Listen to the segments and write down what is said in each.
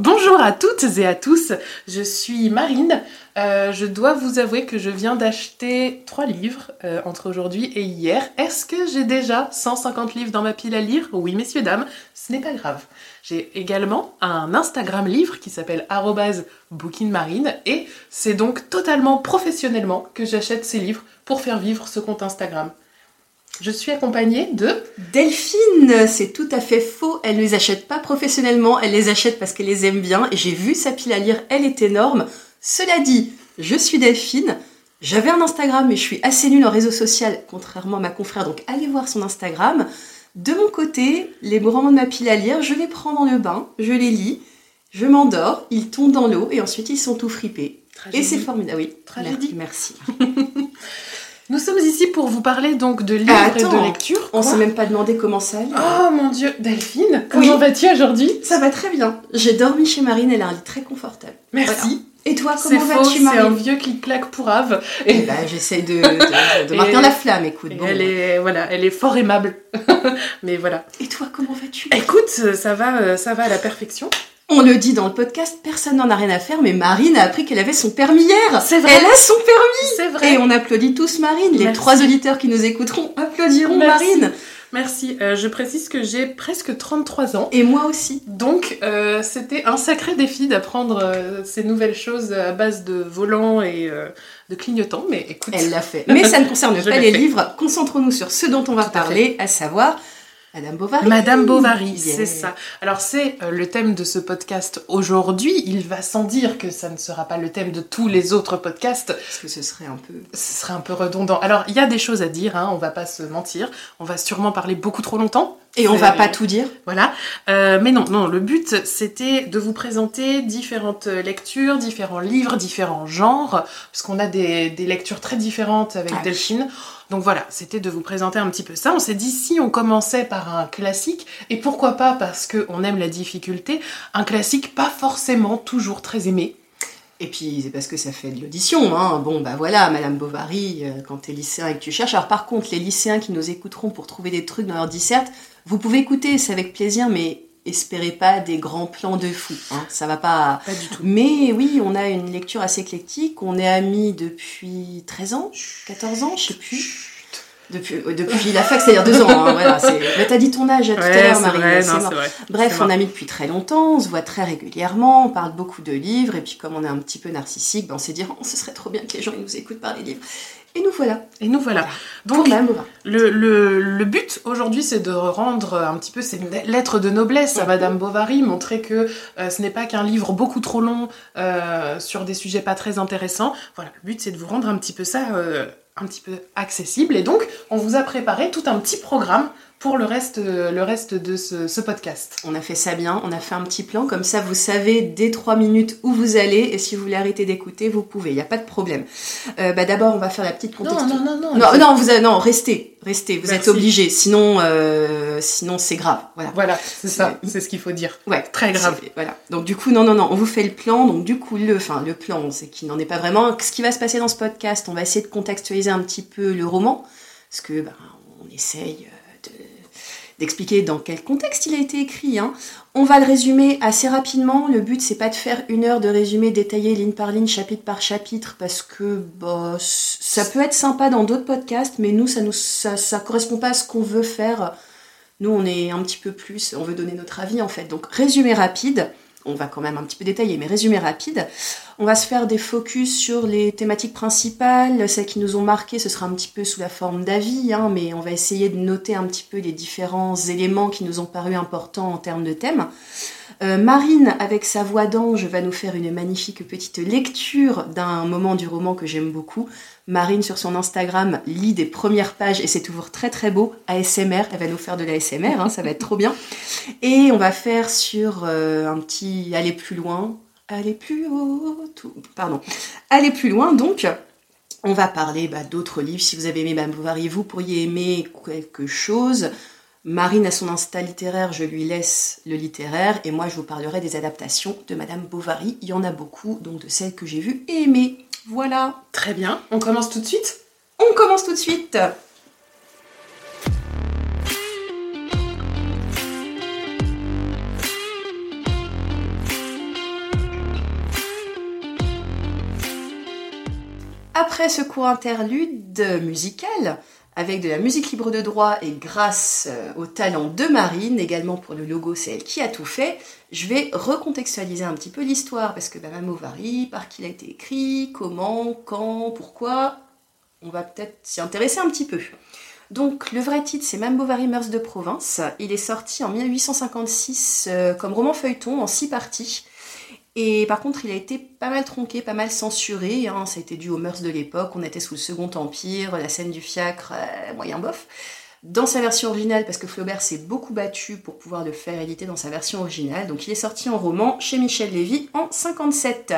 Bonjour à toutes et à tous, je suis Marine. Euh, je dois vous avouer que je viens d'acheter trois livres euh, entre aujourd'hui et hier. Est-ce que j'ai déjà 150 livres dans ma pile à lire? Oui, messieurs, dames, ce n'est pas grave. J'ai également un Instagram livre qui s'appelle bookingmarine et c'est donc totalement professionnellement que j'achète ces livres pour faire vivre ce compte Instagram. Je suis accompagnée de Delphine. C'est tout à fait faux. Elle ne les achète pas professionnellement. Elle les achète parce qu'elle les aime bien. Et j'ai vu sa pile à lire. Elle est énorme. Cela dit, je suis Delphine. J'avais un Instagram, mais je suis assez nulle en réseau social, contrairement à ma confrère. Donc allez voir son Instagram. De mon côté, les romans de ma pile à lire, je les prends dans le bain, je les lis, je m'endors, ils tombent dans l'eau et ensuite ils sont tout fripés. Et c'est formidable. Oui, Tragédie. merci. Nous sommes ici pour vous parler donc de livres et de lecture. On s'est même pas demandé comment ça allait. Oh mon dieu, Delphine, comment vas-tu aujourd'hui? Ça va très bien. J'ai dormi chez Marine, elle a un lit très confortable. Merci. Et toi, comment vas-tu, Marine C'est un vieux clic-clac pourrave. Et eh ben, j'essaie de, de, maintenir la flamme, écoute. elle est, voilà, elle est fort aimable. Mais voilà. Et toi, comment vas-tu? Écoute, ça va, ça va à la perfection. On le dit dans le podcast, personne n'en a rien à faire, mais Marine a appris qu'elle avait son permis hier. C'est vrai. Elle a son permis. C'est vrai. Et on applaudit tous Marine. Les trois auditeurs qui nous écouteront applaudiront Marine. Merci. Euh, je précise que j'ai presque 33 ans. Et moi aussi. Donc, euh, c'était un sacré défi d'apprendre euh, ces nouvelles choses à base de volant et de clignotant. Mais écoute. Elle l'a fait. Mais ça ne concerne pas les livres. Concentrons-nous sur ce dont on va parler, à savoir Madame Bovary. Madame Bovary, c'est ça. Alors c'est euh, le thème de ce podcast aujourd'hui. Il va sans dire que ça ne sera pas le thème de tous les autres podcasts. Parce que ce serait un peu... Ce serait un peu redondant. Alors il y a des choses à dire, hein, on va pas se mentir. On va sûrement parler beaucoup trop longtemps. Et on va pas tout dire. Voilà. Euh, mais non, non, le but c'était de vous présenter différentes lectures, différents livres, différents genres, parce qu'on a des, lectures très différentes avec ah Delphine. Donc voilà, c'était de vous présenter un petit peu ça. On s'est dit si on commençait par un classique, et pourquoi pas parce qu'on aime la difficulté, un classique pas forcément toujours très aimé. Et puis c'est parce que ça fait de l'audition, hein. Bon bah voilà, Madame Bovary, euh, quand t'es lycéen et que tu cherches. Alors par contre, les lycéens qui nous écouteront pour trouver des trucs dans leur disserte, vous pouvez écouter, c'est avec plaisir, mais espérez pas des grands plans de fou. Hein. Ça va pas. Pas du tout. Mais oui, on a une lecture assez éclectique. On est amis depuis 13 ans, 14 ans, je sais plus. Depuis, euh, depuis la fac, c'est-à-dire deux ans. Hein, voilà, Mais t'as dit ton âge tout à l'heure, Marie. Bref, on a mis depuis très longtemps, on se voit très régulièrement, on parle beaucoup de livres, et puis comme on est un petit peu narcissique, ben on s'est dit, oh, ce serait trop bien que les gens ils nous écoutent parler livres. Et nous voilà. Et nous voilà. Donc, le, le, le, but aujourd'hui, c'est de rendre un petit peu ces lettres de noblesse à Madame Bovary, montrer que euh, ce n'est pas qu'un livre beaucoup trop long euh, sur des sujets pas très intéressants. Voilà, le but, c'est de vous rendre un petit peu ça un petit peu accessible. Et donc, on vous a préparé tout un petit programme pour le reste, le reste de ce, podcast. On a fait ça bien, on a fait un petit plan, comme ça vous savez dès trois minutes où vous allez, et si vous voulez arrêter d'écouter, vous pouvez, il n'y a pas de problème. Euh, bah D'abord, on va faire la petite contexte. Non, non, non, non. Non, vous non restez, restez, vous êtes obligés, sinon, euh, sinon c'est grave. Voilà, voilà c'est ça, c'est ce qu'il faut dire. Ouais, très grave. Voilà. Donc du coup, non, non, non, on vous fait le plan, donc du coup, le, enfin, le plan, c'est qu'il n'en est pas vraiment. Ce qui va se passer dans ce podcast, on va essayer de contextualiser un petit peu le roman, parce que, bah, on essaye euh, d'expliquer dans quel contexte il a été écrit. Hein. On va le résumer assez rapidement. Le but, c'est pas de faire une heure de résumé détaillé ligne par ligne, chapitre par chapitre, parce que bah, ça peut être sympa dans d'autres podcasts, mais nous, ça ça, ça correspond pas à ce qu'on veut faire. Nous, on est un petit peu plus, on veut donner notre avis en fait. Donc, résumé rapide on va quand même un petit peu détailler, mais résumé rapide. On va se faire des focus sur les thématiques principales, celles qui nous ont marquées, ce sera un petit peu sous la forme d'avis, hein, mais on va essayer de noter un petit peu les différents éléments qui nous ont paru importants en termes de thèmes. Euh, Marine, avec sa voix d'ange, va nous faire une magnifique petite lecture d'un moment du roman que j'aime beaucoup. Marine, sur son Instagram, lit des premières pages et c'est toujours très très beau. ASMR, elle va nous faire de l'ASMR, hein, ça va être trop bien. Et on va faire sur euh, un petit aller plus loin, aller plus haut, pardon, aller plus loin donc. On va parler bah, d'autres livres. Si vous avez aimé Bovary, vous pourriez aimer quelque chose. Marine a son Insta littéraire, je lui laisse le littéraire, et moi je vous parlerai des adaptations de Madame Bovary. Il y en a beaucoup, donc de celles que j'ai vues et aimées. Voilà. Très bien, on commence tout de suite? On commence tout de suite Après ce court interlude musical, avec de la musique libre de droit et grâce euh, au talent de Marine, également pour le logo, c'est elle qui a tout fait, je vais recontextualiser un petit peu l'histoire, parce que Mme Bovary, par qui il a été écrit, comment, quand, pourquoi, on va peut-être s'y intéresser un petit peu. Donc le vrai titre c'est Mme Bovary Mœurs de province. Il est sorti en 1856 euh, comme roman feuilleton en six parties. Et par contre, il a été pas mal tronqué, pas mal censuré. Ça a été dû aux mœurs de l'époque. On était sous le Second Empire, la scène du fiacre, euh, moyen bof. Dans sa version originale, parce que Flaubert s'est beaucoup battu pour pouvoir le faire éditer dans sa version originale. Donc il est sorti en roman chez Michel Lévy en 57.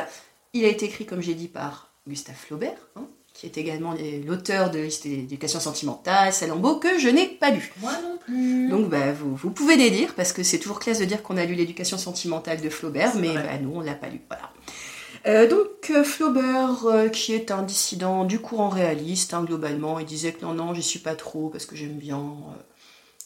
Il a été écrit, comme j'ai dit, par Gustave Flaubert. Hein qui est également l'auteur de l'éducation sentimentale, Salambo, que je n'ai pas lu. Moi non plus. Donc bah, vous, vous pouvez les lire, parce que c'est toujours classe de dire qu'on a lu l'éducation sentimentale de Flaubert, mais bah, nous, on ne l'a pas lu. Voilà. Euh, donc euh, Flaubert, euh, qui est un dissident du courant réaliste, hein, globalement, il disait que non, non, j'y suis pas trop, parce que j'aime bien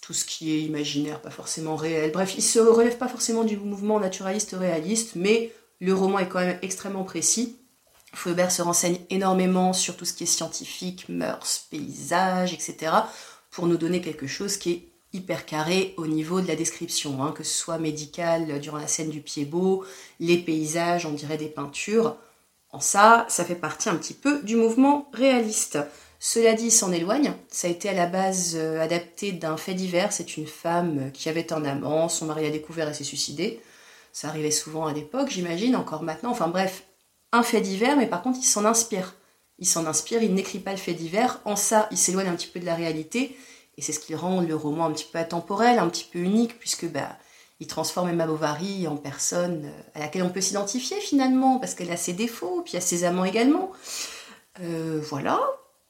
tout ce qui est imaginaire, pas forcément réel. Bref, il se relève pas forcément du mouvement naturaliste réaliste, mais le roman est quand même extrêmement précis. Flaubert se renseigne énormément sur tout ce qui est scientifique, mœurs, paysages, etc., pour nous donner quelque chose qui est hyper carré au niveau de la description, hein, que ce soit médical durant la scène du pied beau, les paysages, on dirait des peintures. En ça, ça fait partie un petit peu du mouvement réaliste. Cela dit, s'en éloigne. Ça a été à la base euh, adapté d'un fait divers. C'est une femme qui avait un amant, son mari a découvert et s'est suicidé. Ça arrivait souvent à l'époque, j'imagine, encore maintenant. Enfin bref, un fait divers, mais par contre, il s'en inspire. Il s'en inspire, il n'écrit pas le fait divers. En ça, il s'éloigne un petit peu de la réalité. Et c'est ce qui rend le roman un petit peu atemporel, un petit peu unique, puisque bah, il transforme Emma Bovary en personne euh, à laquelle on peut s'identifier finalement, parce qu'elle a ses défauts, puis a ses amants également. Euh, voilà.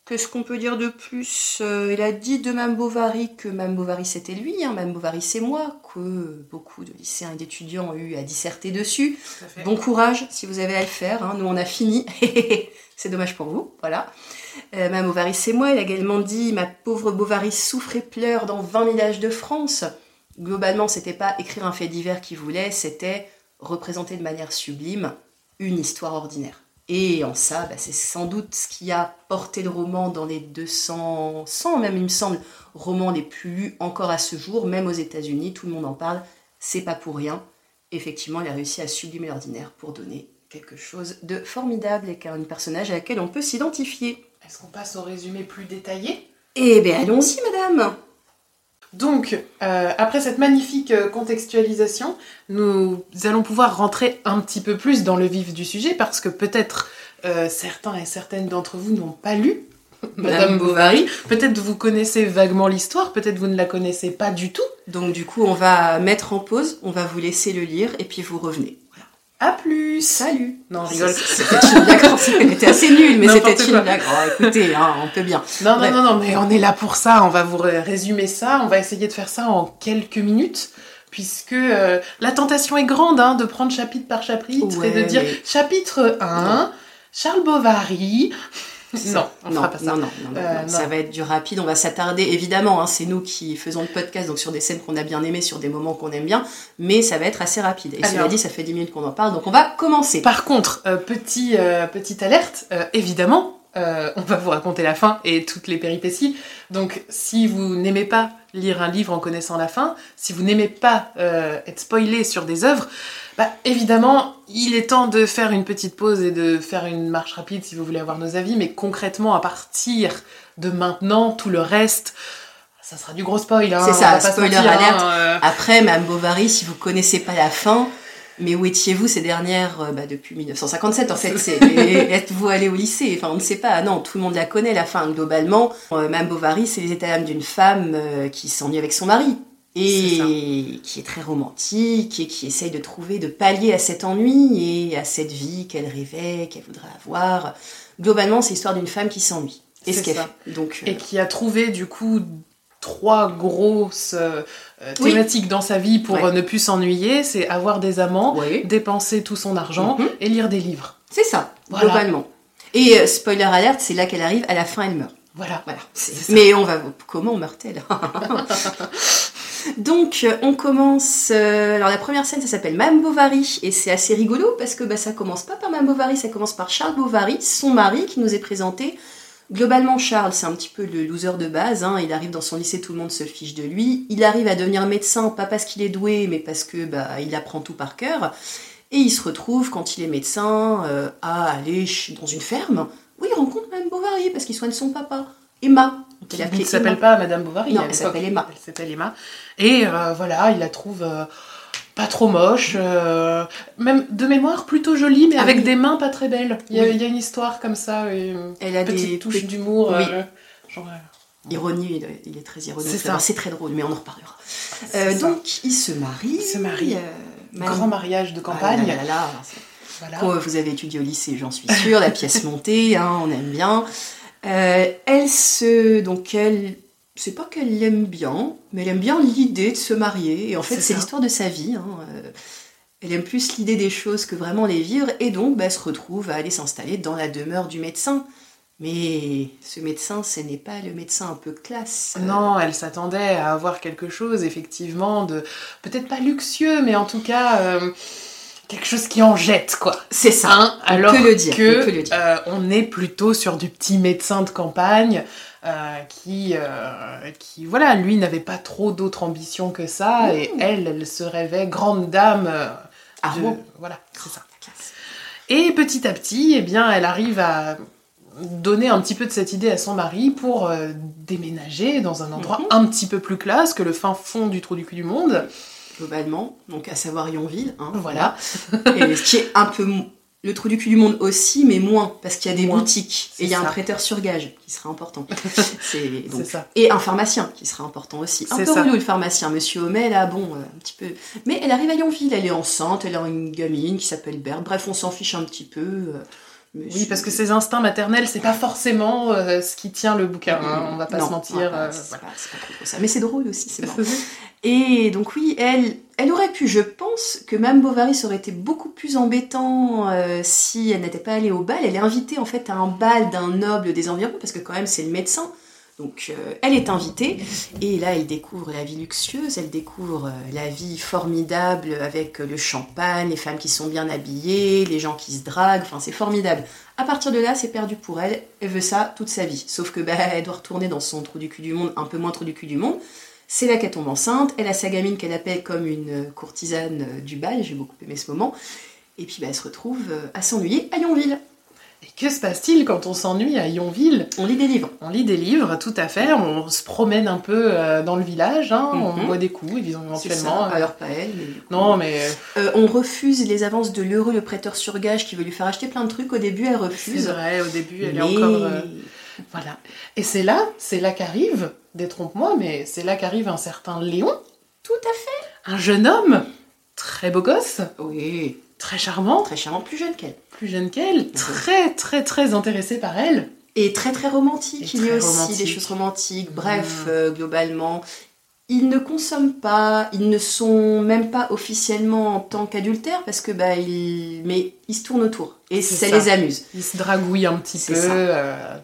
Qu'est-ce qu'on peut dire de plus euh, Il a dit de Mme Bovary que Mme Bovary c'était lui, hein, Mme Bovary c'est moi, que beaucoup de lycéens et d'étudiants ont eu à disserter dessus. Bon courage si vous avez à le faire, hein. nous on a fini, c'est dommage pour vous, voilà. Euh, Mme Bovary c'est moi, il a également dit Ma pauvre Bovary souffre et pleure dans 20 villages de France. Globalement, c'était pas écrire un fait divers qu'il voulait, c'était représenter de manière sublime une histoire ordinaire. Et en ça, bah, c'est sans doute ce qui a porté le roman dans les 200, 100 même il me semble, romans les plus lus encore à ce jour, même aux États-Unis, tout le monde en parle, c'est pas pour rien. Effectivement, il a réussi à sublimer l'ordinaire pour donner quelque chose de formidable et qu'un personnage à laquelle on peut s'identifier. Est-ce qu'on passe au résumé plus détaillé? Eh bien, allons-y, madame donc, euh, après cette magnifique euh, contextualisation, nous allons pouvoir rentrer un petit peu plus dans le vif du sujet parce que peut-être euh, certains et certaines d'entre vous n'ont pas lu Madame Bovary. Peut-être vous connaissez vaguement l'histoire, peut-être vous ne la connaissez pas du tout. Donc du coup, on va mettre en pause, on va vous laisser le lire et puis vous revenez. A plus. Salut. Non, rigole. C'était une blague, c'était assez nul, mais c'était une blague. Oh, écoutez, hein, on peut bien. Non, non, non, non, mais on est là pour ça, on va vous résumer ça, on va essayer de faire ça en quelques minutes puisque euh, la tentation est grande hein, de prendre chapitre par chapitre et de dire chapitre 1, Charles Bovary, non, on non, fera pas ça. Non, non, non, euh, ça va être du rapide. On va s'attarder, évidemment, hein, c'est nous qui faisons le podcast, donc sur des scènes qu'on a bien aimées, sur des moments qu'on aime bien, mais ça va être assez rapide. Et cela dit, ça fait 10 minutes qu'on en parle, donc on va commencer. Par contre, euh, petit, euh, petite alerte, évidemment, on va vous raconter la fin et toutes les péripéties. Donc, si vous n'aimez pas lire un livre en connaissant la fin, si vous n'aimez pas être spoilé sur des œuvres, bah, évidemment, il est temps de faire une petite pause et de faire une marche rapide si vous voulez avoir nos avis, mais concrètement, à partir de maintenant, tout le reste, ça sera du gros spoil. Hein, c'est ça, spoiler alerte. Hein, euh. Après, Mme Bovary, si vous connaissez pas la fin, mais où étiez-vous ces dernières, euh, bah, depuis 1957 en fait, êtes-vous allé au lycée? Enfin, on ne sait pas, non, tout le monde la connaît la fin, globalement. Euh, Mme Bovary, c'est les états d'âme d'une femme qui s'ennuie avec son mari et qui est très romantique et qui essaye de trouver, de pallier à cet ennui et à cette vie qu'elle rêvait, qu'elle voudrait avoir. Globalement, c'est l'histoire d'une femme qui s'ennuie. Et ce qu'elle Donc, Et qui a trouvé du coup trois grosses euh, thématiques dans sa vie pour ne plus s'ennuyer, c'est avoir des amants, dépenser tout son argent mhm. et lire des livres. C'est ça, globalement. Et euh, spoiler alerte, c'est là qu'elle arrive, à la fin elle meurt. Voilà. voilà. Mais on va. Comment meurt-elle Donc, euh, on commence. euh, alors, la première scène, ça s'appelle Madame Bovary. Et c'est assez rigolo parce que bah, ça commence pas par Madame Bovary, ça commence par Charles Bovary, son mari, qui nous est présenté. Globalement, Charles, c'est un petit peu le loser de base. hein. Il arrive dans son lycée, tout le monde se fiche de lui. Il arrive à devenir médecin, pas parce qu'il est doué, mais parce que bah, il apprend tout par cœur. Et il se retrouve, quand il est médecin, euh, à aller dans une ferme où il rencontre Madame Bovary parce qu'il soigne son papa, Emma. Qui ne s'appelle pas Madame Bovary. Non, elle s'appelle Emma. Elle s'appelle Emma. Et euh, voilà, il la trouve euh, pas trop moche. euh, même de mémoire plutôt jolie, mais avec oui. des mains pas très belles. Il y a, Oui. il y a une histoire comme ça. Une Elle a petite des touche petites d'humour. Oui. euh, genre, euh, Ironie, il est- très ironique. C'est très drôle, mais on en reparlera. donc, il se marie. Il se marie. Grand mariage de Ah là campagne. là là Voilà. Vous avez étudié au lycée, j'en suis sûre, la pièce montée, hein, on aime bien. Elle se. Donc, elle. C'est pas qu'elle l'aime bien, mais elle aime bien l'idée de se marier. Et en fait, C'est l'histoire de sa vie. hein, euh, Elle aime plus l'idée des choses que vraiment les vivre. Et donc, bah, elle se retrouve à aller s'installer dans la demeure du médecin. Mais ce médecin, ce n'est pas le médecin un peu classe. Non, elle s'attendait à avoir quelque chose, effectivement, de peut-être pas luxueux, mais en tout cas euh, quelque chose qui en jette, quoi. C'est ça. Hein, alors peut le dire, que le dire. euh, on est plutôt sur du petit médecin de campagne euh, qui, euh, qui, voilà, lui n'avait pas trop d'autres ambitions que ça, et elle, elle se rêvait grande dame. euh, Ah de- bon Voilà, c'est ça. Classe. Et petit à petit, eh bien, elle arrive à donner un petit peu de cette idée à son mari pour euh, déménager dans un endroit Mhm. un petit peu plus classe que le fin fond du trou du cul du monde. globalement, donc à savoir Yonville. hein, Voilà. Et ce qui est un peu le trou du cul du monde aussi, mais moins, parce qu'il y a des Moins. boutiques. Et il y a un prêteur sur gage qui sera important. C'est donc- ça. Et un pharmacien qui sera important aussi. Un peu relou le pharmacien, monsieur Homais, là, bon, euh, un petit peu. Mais elle arrive à Yonville, elle est enceinte, elle a une gamine qui s'appelle Berthe. Bref, on s'en fiche un petit peu. euh, mais Oui, parce que ses instincts maternels, c'est pas forcément euh, ce qui tient le bouquin, hein, on va pas Non, se mentir. voilà, c'est voilà. pas, c'est pas trop ça. Mais c'est drôle aussi, c'est marrant. Et donc oui, elle, elle aurait pu, je pense que Mme Bovary aurait été beaucoup plus embêtant euh, si elle n'était pas allée au bal. Elle est invitée en fait à un bal d'un noble des environs, parce que quand même c'est le médecin. Donc euh, elle est invitée, et là elle découvre la vie luxueuse, elle découvre euh, la vie formidable avec le champagne, les femmes qui sont bien habillées, les gens qui se draguent, enfin c'est formidable. À partir de là, c'est perdu pour elle, elle veut ça toute sa vie. Sauf que bah, elle doit retourner dans son trou du cul du monde, un peu moins trou du cul du monde. C'est là qu'elle tombe enceinte. Elle a sa gamine qu'elle appelle comme une euh, courtisane euh, du bal. J'ai beaucoup aimé ce moment. Et puis bah, elle se retrouve euh, à s'ennuyer à Yonville. Et que se passe-t-il quand on s'ennuie à Yonville? On lit des livres. On lit des livres, tout à fait, on se promène un peu euh, dans le village, hein, on Mhm. boit des coups, C'est éventuellement. ça. Alors pas elle, mais... Non, mais euh, Euh, on refuse les avances de l'heureux, le prêteur sur gage qui veut lui faire acheter plein de trucs. Au début, elle c'est refuse. vrai, au début, elle mais... est encore... euh, Voilà. Et c'est là, c'est là qu'arrive, détrompe-moi, mais c'est là qu'arrive un certain Léon, Tout à fait. un jeune homme, très beau gosse, Oui, très charmant, très charmant, plus jeune qu'elle. plus jeune qu'elle, très très très intéressé par elle. Et très très romantique. Et Il y a aussi des choses romantiques. Bref, euh, globalement, ils ne consomment pas, ils ne sont même pas officiellement en tant qu'adultères parce que bah ils, mais ils se tournent autour et ça, ça. les amuse. Il se dragouille un petit peu. ça. euh,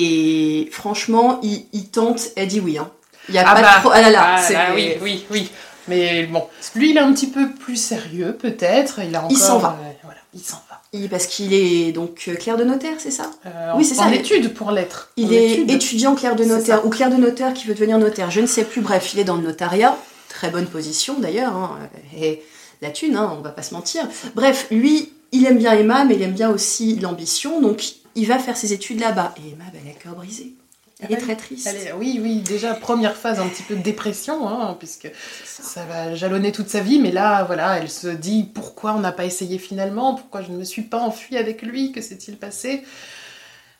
Et franchement, ils tentent. Elle dit oui. Hein. Il y a Ah pas bah, trop. Ah là là. ah là, oui, oui, oui. Mais bon, lui, il est un petit peu plus sérieux, peut-être. Il a encore. Il s'en va. euh, voilà, il s'en va. il- parce qu'il est donc euh, clerc de notaire, c'est ça? Euh, Oui, c'est ça, En études pour l'être. Il En est étudiant clerc de notaire ou clerc de notaire qui veut devenir notaire, je ne sais plus. Bref, il est dans le notariat, très bonne position d'ailleurs, hein, et la thune, hein, on va pas se mentir. Bref, lui, il aime bien Emma, mais il aime bien aussi l'ambition, donc il va faire ses études là-bas. Et Emma, bah, elle a le cœur brisé. Elle est très triste. Est- oui, oui, déjà, première phase un petit peu de dépression, hein, puisque ça. va jalonner toute sa vie, mais là, voilà, elle se dit pourquoi on n'a pas essayé finalement, pourquoi je ne me suis pas enfuie avec lui, que s'est-il passé?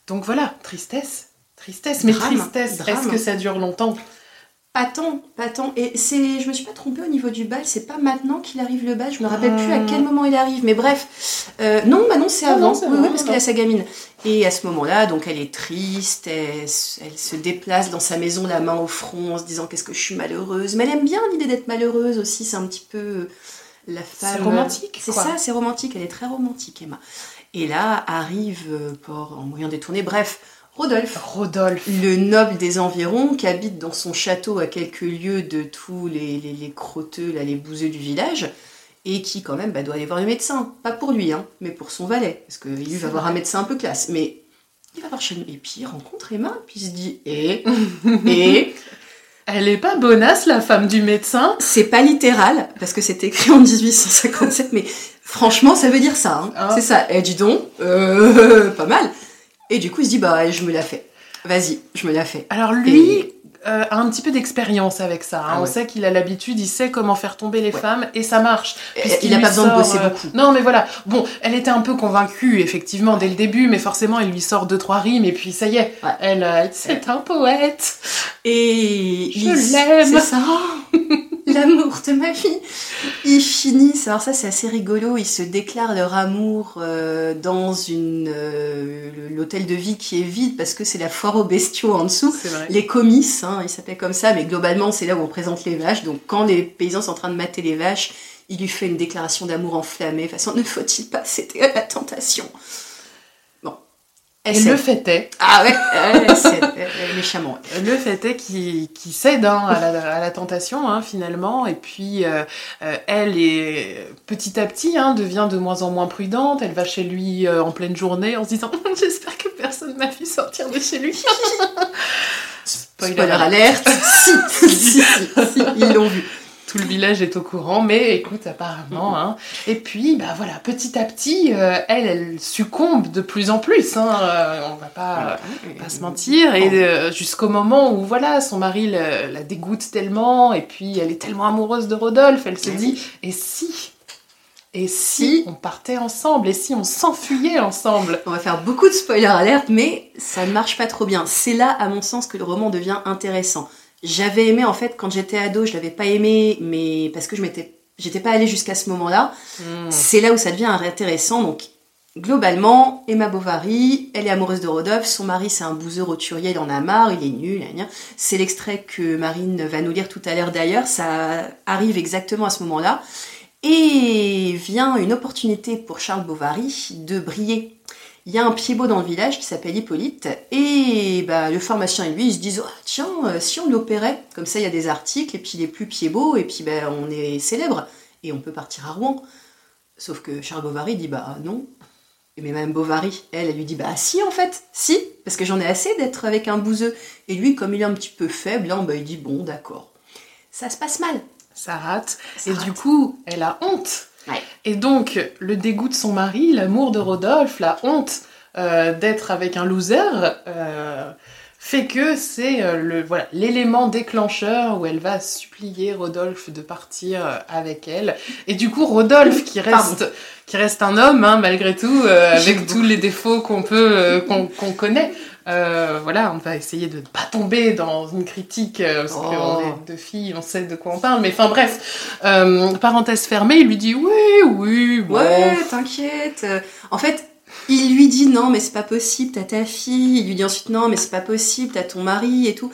Donc voilà, tristesse, tristesse, mais Drame, tristesse, est-ce que ça dure longtemps? Pas tant, pas tant. Et c'est, je me suis pas trompée au niveau du bal, c'est pas maintenant qu'il arrive le bal, je me rappelle plus à quel moment il arrive, mais bref. Euh, non, bah non, c'est Non, avant, non, oui, oui, parce qu'elle a sa gamine. Et à ce moment-là, donc elle est triste, elle, se déplace dans sa maison, la main au front, en se disant qu'est-ce que je suis malheureuse. Mais elle aime bien l'idée d'être malheureuse aussi, c'est un petit peu la femme. C'est romantique, C'est ça, c'est romantique, elle est très romantique, Emma. Et là arrive, euh, pour un moyen détourné, bref, Rodolphe. Rodolphe. Le noble des environs qui habite dans son château à quelques lieues de tous les, les, les crotteux, là, les bouseux du village, et qui quand même bah, doit aller voir le médecin. Pas pour lui, hein, mais pour son valet, parce que lui va voir un médecin un peu classe. Mais il va voir chez lui, et puis il rencontre Emma, puis il se dit, et, et, Elle est pas bonasse, la femme du médecin? c'est pas littéral, parce que c'est écrit en 1857, mais franchement, ça veut dire ça. hein. Ah. C'est ça. Et dis donc, euh, pas mal. Et du coup, il se dit, bah, je me la fais. Vas-y, je me la fais. Alors lui euh, a un petit peu d'expérience avec ça. hein. Ah On ouais. sait qu'il a l'habitude, il sait comment faire tomber les Ouais. femmes et ça marche. Il a lui pas besoin de bosser euh, beaucoup. Non, mais voilà. Bon, elle était un peu convaincue, effectivement, dès le début, mais forcément, il lui sort deux, trois rimes et puis ça y est. Ouais. Elle, euh, c'est un poète. Et Je il- l'aime. C'est ça. L'amour de ma vie. Ils finissent. Alors ça, c'est assez rigolo. Ils se déclarent leur amour euh, dans une euh, l'hôtel de vie qui est vide parce que c'est la foire aux bestiaux en dessous. C'est vrai. Les comices, hein, ils s'appellent comme ça, mais globalement, c'est là où on présente les vaches. Donc, quand les paysans sont en train de mater les vaches, il lui fait une déclaration d'amour enflammée. De toute façon, ne faut-il pas céder à la tentation? Et le fait est, Ah ouais, méchamment. le fait est qu'il cède hein, à, la, à la tentation hein, finalement et puis euh, euh, elle est petit à petit hein, devient de moins en moins prudente. Elle va chez lui euh, en pleine journée en se disant j'espère que personne m'a vu sortir de chez lui. Spoiler, alerte. si, si, si, si, ils l'ont vu. Tout le village est au courant, mais écoute, apparemment. Hein. Et puis, bah voilà, petit à petit, euh, elle, elle succombe de plus en plus. Hein. Euh, on va pas, pas se mentir. Et euh, jusqu'au moment où, voilà, son mari la dégoûte tellement, et puis elle est tellement amoureuse de Rodolphe, elle se dit, et si Et si on partait ensemble Et si on s'enfuyait ensemble? On va faire beaucoup de spoiler alerte, mais ça ne marche pas trop bien. C'est là, à mon sens, que le roman devient intéressant. J'avais aimé, en fait, quand j'étais ado, je l'avais pas aimé, mais parce que je m'étais, j'étais pas allée jusqu'à ce moment-là. Hmm. C'est là où ça devient intéressant. Donc, globalement, Emma Bovary, elle est amoureuse de Rodolphe. Son mari, c'est un bouseux roturier, il en a marre, il est nul. C'est l'extrait que Marine va nous lire tout à l'heure d'ailleurs. Ça arrive exactement à ce moment-là. Et vient une opportunité pour Charles Bovary de briller. Il y a un pied-beau dans le village qui s'appelle Hippolyte, et bah, le pharmacien et lui, ils se disent Ah, tiens, euh, si on l'opérait, comme ça il y a des articles, et puis il est plus pied-beau, et puis bah, on est célèbre, et on peut partir à Rouen. Sauf que Charles Bovary dit Bah non. Mais Madame Bovary, elle, elle lui dit Bah si, en fait, si, parce que j'en ai assez d'être avec un bouseux. Et lui, comme il est un petit peu faible, hein, bah, il dit Bon, d'accord. Ça se passe mal. Ça rate. Ça et rate. du coup, elle a honte. Ouais. Et donc, le dégoût de son mari, l'amour de Rodolphe, la honte euh, d'être avec un loser, euh, fait que c'est euh, le voilà l'élément déclencheur où elle va supplier Rodolphe de partir avec elle. Et du coup, Rodolphe, qui reste, qui reste un homme, hein, malgré tout, avec tous les défauts qu'on peut, qu'on qu'on connaît. Euh, voilà, on va essayer de ne pas tomber dans une critique, euh, parce Oh. qu'on est deux filles, on sait de quoi on parle, mais enfin bref, euh, parenthèse fermée, il lui dit oui, oui, bon. Ouais, t'inquiète. En fait, il lui dit non, mais c'est pas possible, t'as ta fille. Il lui dit ensuite non, mais c'est pas possible, t'as ton mari et tout.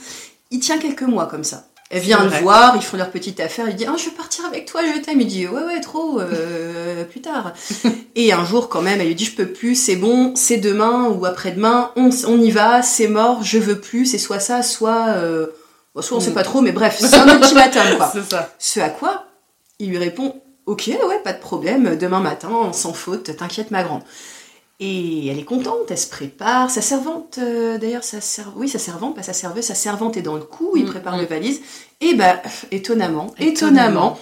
Il tient quelques mois comme ça. Elle vient le voir, ils font leur petite affaire. Il dit ah, je veux partir avec toi, je t'aime. Il dit ouais, ouais, trop, euh, plus tard. et un jour, quand même, elle lui dit je peux plus, c'est bon, c'est demain ou après-demain, on, on y va, c'est mort, je veux plus, c'est soit ça, soit. euh, bon, soit on sait Mm. pas trop, mais bref, c'est un ultimatum quoi. C'est ça. Ce à quoi il lui répond Ok, ouais, pas de problème, demain matin, sans faute, t'inquiète, ma grande. Et elle est contente, elle se prépare. Sa servante, euh, d'ailleurs, sa servante, oui, sa servante, pas sa serveuse, sa servante est dans le coup, il Mm, prépare mm. les valises. Et bah, étonnamment, étonnamment,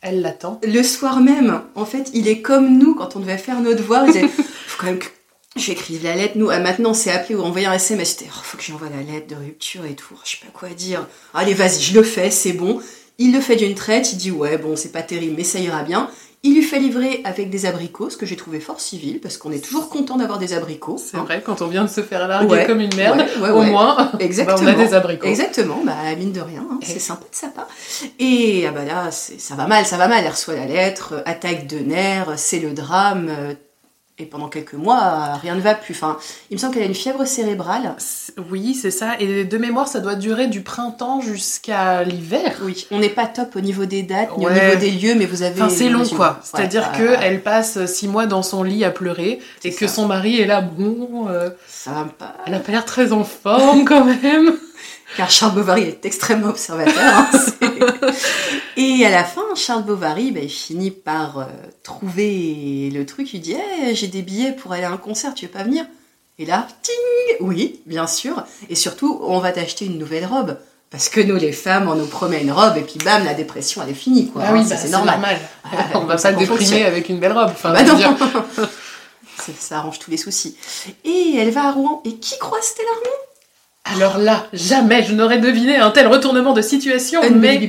Elle l'attend. le soir même, en fait, il est comme nous quand on devait faire nos devoirs. Il disait Faut quand même que j'écrive la lettre. Nous, ah, maintenant, c'est appelé ou envoyer un SMS. C'était Oh, Faut que j'envoie la lettre de rupture et tout. Je sais pas quoi dire. Allez, vas-y, je le fais, c'est bon. Il le fait d'une traite. Il dit Ouais, bon, c'est pas terrible, mais ça ira bien. Il lui fait livrer avec des abricots, ce que j'ai trouvé fort civil, parce qu'on est toujours content d'avoir des abricots. C'est hein. vrai, quand on vient de se faire larguer Ouais, comme une merde, Ouais, ouais, au moins, bah, Exactement. on a des abricots. Exactement, bah mine de rien, hein, c'est sympa de sa part. Et ah bah là, ça va mal, ça va mal. Elle reçoit la lettre, euh, attaque de nerfs, c'est le drame. Euh, Et pendant quelques mois, rien ne va plus. Enfin, il me semble qu'elle a une fièvre cérébrale. Oui, c'est ça. Et de mémoire, ça doit durer du printemps jusqu'à l'hiver. Oui, on n'est pas top au niveau des dates, ni au Ouais. niveau des lieux, mais vous avez. Enfin, c'est long, quoi. Ouais, C'est-à-dire bah, que elle passe six mois dans son lit à pleurer et que ça. son mari est là, bon, euh, Ça va pas. elle a pas l'air très en forme quand même. Car Charles Bovary est extrêmement observateur. hein, et à la fin, Charles Bovary, il finit par euh, trouver le truc. Il dit Eh, J'ai des billets pour aller à un concert, tu veux pas venir? Et là, ting Oui, bien sûr. Et surtout, on va t'acheter une nouvelle robe. Parce que nous, les femmes, on nous promet une robe et puis bam, la dépression, elle est finie. Quoi, ah oui, bah, c'est normal. Ah, On va pas déprimer avec une belle robe. Enfin, Bah non. dire, ça, ça arrange tous les soucis. Et elle va à Rouen. Et qui croise Stella Alors là, jamais je n'aurais deviné un tel retournement de situation. Mais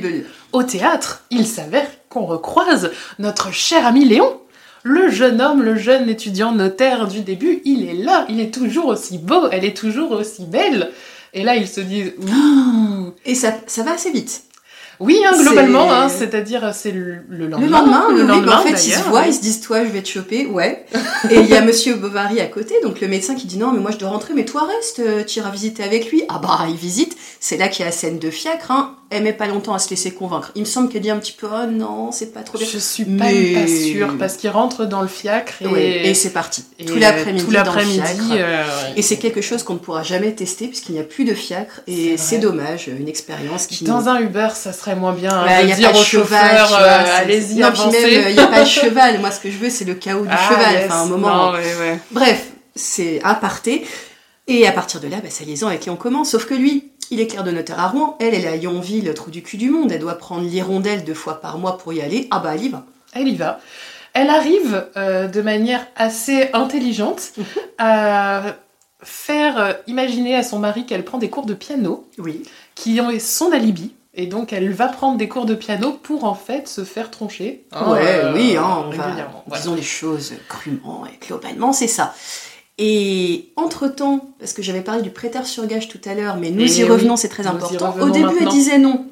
au théâtre, il s'avère qu'on recroise notre cher ami Léon. Le jeune homme, le jeune étudiant notaire du début, il est là, il est toujours aussi beau, elle est toujours aussi belle. Et là, ils se disent, ouh, Et ça, ça va assez vite. Oui, hein, globalement, hein, c'est-à-dire c'est le, le lendemain. Le lendemain, le lendemain, bah, en fait, ils se voient, ils se disent, toi, je vais te choper, ouais. Et il y a Monsieur Bovary à côté, donc le médecin qui dit, non, mais moi, je dois rentrer, mais toi, reste, euh, tu iras visiter avec lui. Ah bah, il visite. C'est là qu'il y a la scène de fiacre, hein. Elle met pas longtemps à se laisser convaincre. Il me semble qu'elle dit un petit peu, oh non, c'est pas trop bien. Je suis pas, Mais- pas sûre, parce qu'il rentre dans le fiacre et, Ouais, et c'est parti. et, tout l'après-midi. tout dans le l'après-midi, fiacre. euh, Et c'est quelque chose qu'on ne pourra jamais tester puisqu'il n'y a plus de fiacre et C'est dommage, une expérience qui Dans un Uber, ça serait moins bien hein, Ouais, de y a dire pas de au cheval, chauffeur, euh, allez-y, Non, puis même, il n'y a pas de cheval. Moi, ce que je veux, c'est le chaos du Ah, cheval. yes. Enfin, un moment. Non, ouais, ouais. Bref, c'est un parté. Et à partir de là, bah, sa liaison avec qui on commence. Sauf que lui, il est clerc de notaire à Rouen. Elle, elle est à Yonville, trou du cul du monde. Elle doit prendre l'hirondelle deux fois par mois pour y aller. Ah bah, elle y va. Elle y va. Elle arrive euh, de manière assez intelligente Mhm. à faire euh, imaginer à son mari qu'elle prend des cours de piano, Oui. qui ont son alibi. Et donc elle va prendre des cours de piano pour en fait se faire troncher. hein, ouais, euh, oui, hein, on va. Voilà. disons les choses crûment et globalement, c'est ça. Et entre-temps, parce que j'avais parlé du prêteur sur gage tout à l'heure, mais nous Et y oui, revenons, c'est très important. Au début, elle disait non.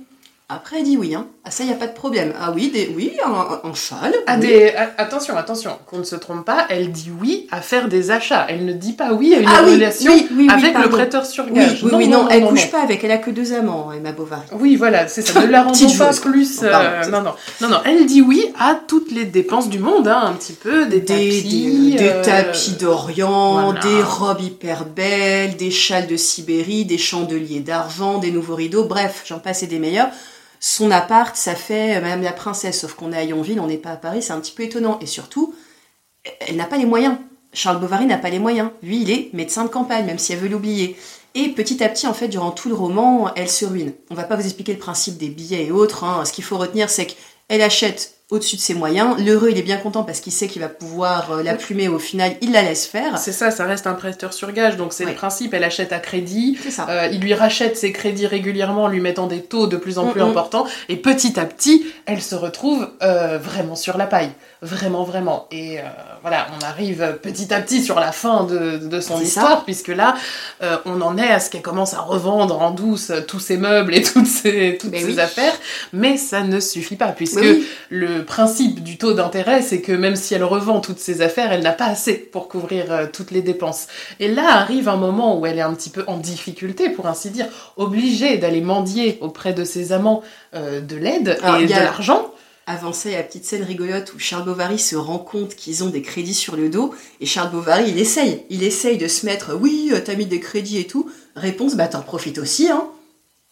Après, elle dit oui. Hein. Ah, ça, il n'y a pas de problème. Ah oui, des, oui un, un châle. À oui. des... a- Attention, attention, qu'on ne se trompe pas, elle dit oui à faire des achats. Elle ne dit pas oui à une Ah relation oui, oui, oui, avec le prêteur sur gage. oui, oui, non, elle non, couche non. pas avec, elle a que deux amants, Emma Bovary. Oui, voilà, c'est ça. Ne la rendons pas plus. Oh, pardon. euh, non, non, non, non. Elle dit oui à toutes les dépenses du monde, hein, un petit peu, des, Des, tapis, des, des euh, tapis d'Orient, voilà. des robes hyper belles, des châles de Sibérie, des chandeliers d'argent, des nouveaux rideaux, bref, j'en passe et des meilleurs. Son appart, ça fait euh, Madame la Princesse, sauf qu'on est à Yonville, on n'est pas à Paris, c'est un petit peu étonnant. Et surtout, elle n'a pas les moyens. Charles Bovary n'a pas les moyens. Lui, il est médecin de campagne, même si elle veut l'oublier. Et petit à petit, en fait, durant tout le roman, elle se ruine. On va pas vous expliquer le principe des billets et autres. hein. Ce qu'il faut retenir, c'est qu'elle achète au-dessus de ses moyens. L'heureux, il est bien content parce qu'il sait qu'il va pouvoir euh, la plumer. Au final, il la laisse faire. C'est ça, ça reste un prêteur sur gage, donc c'est le principe. Elle achète à crédit, C'est ça. euh, il lui rachète ses crédits régulièrement en lui mettant des taux de plus en plus Mm, importants, et petit à petit, elle se retrouve euh, vraiment sur la paille. Vraiment, vraiment. Et euh, voilà, on arrive petit à petit sur la fin de, de son histoire, puisque là, euh, on en est à ce qu'elle commence à revendre en douce tous ses meubles et toutes ses, toutes Ben ses oui. affaires, mais ça ne suffit pas, puisque Oui, oui. le principe du taux d'intérêt, c'est que même si elle revend toutes ses affaires, elle n'a pas assez pour couvrir euh, toutes les dépenses. Et là arrive un moment où elle est un petit peu en difficulté, pour ainsi dire, obligée d'aller mendier auprès de ses amants euh, de l'aide Alors, et de l'argent. Avant ça, il y a la petite scène rigolote où Charles Bovary se rend compte qu'ils ont des crédits sur le dos. Et Charles Bovary, il essaye. Il essaye de se mettre, oui, euh, t'as mis des crédits et tout. Réponse, bah t'en profites aussi, hein.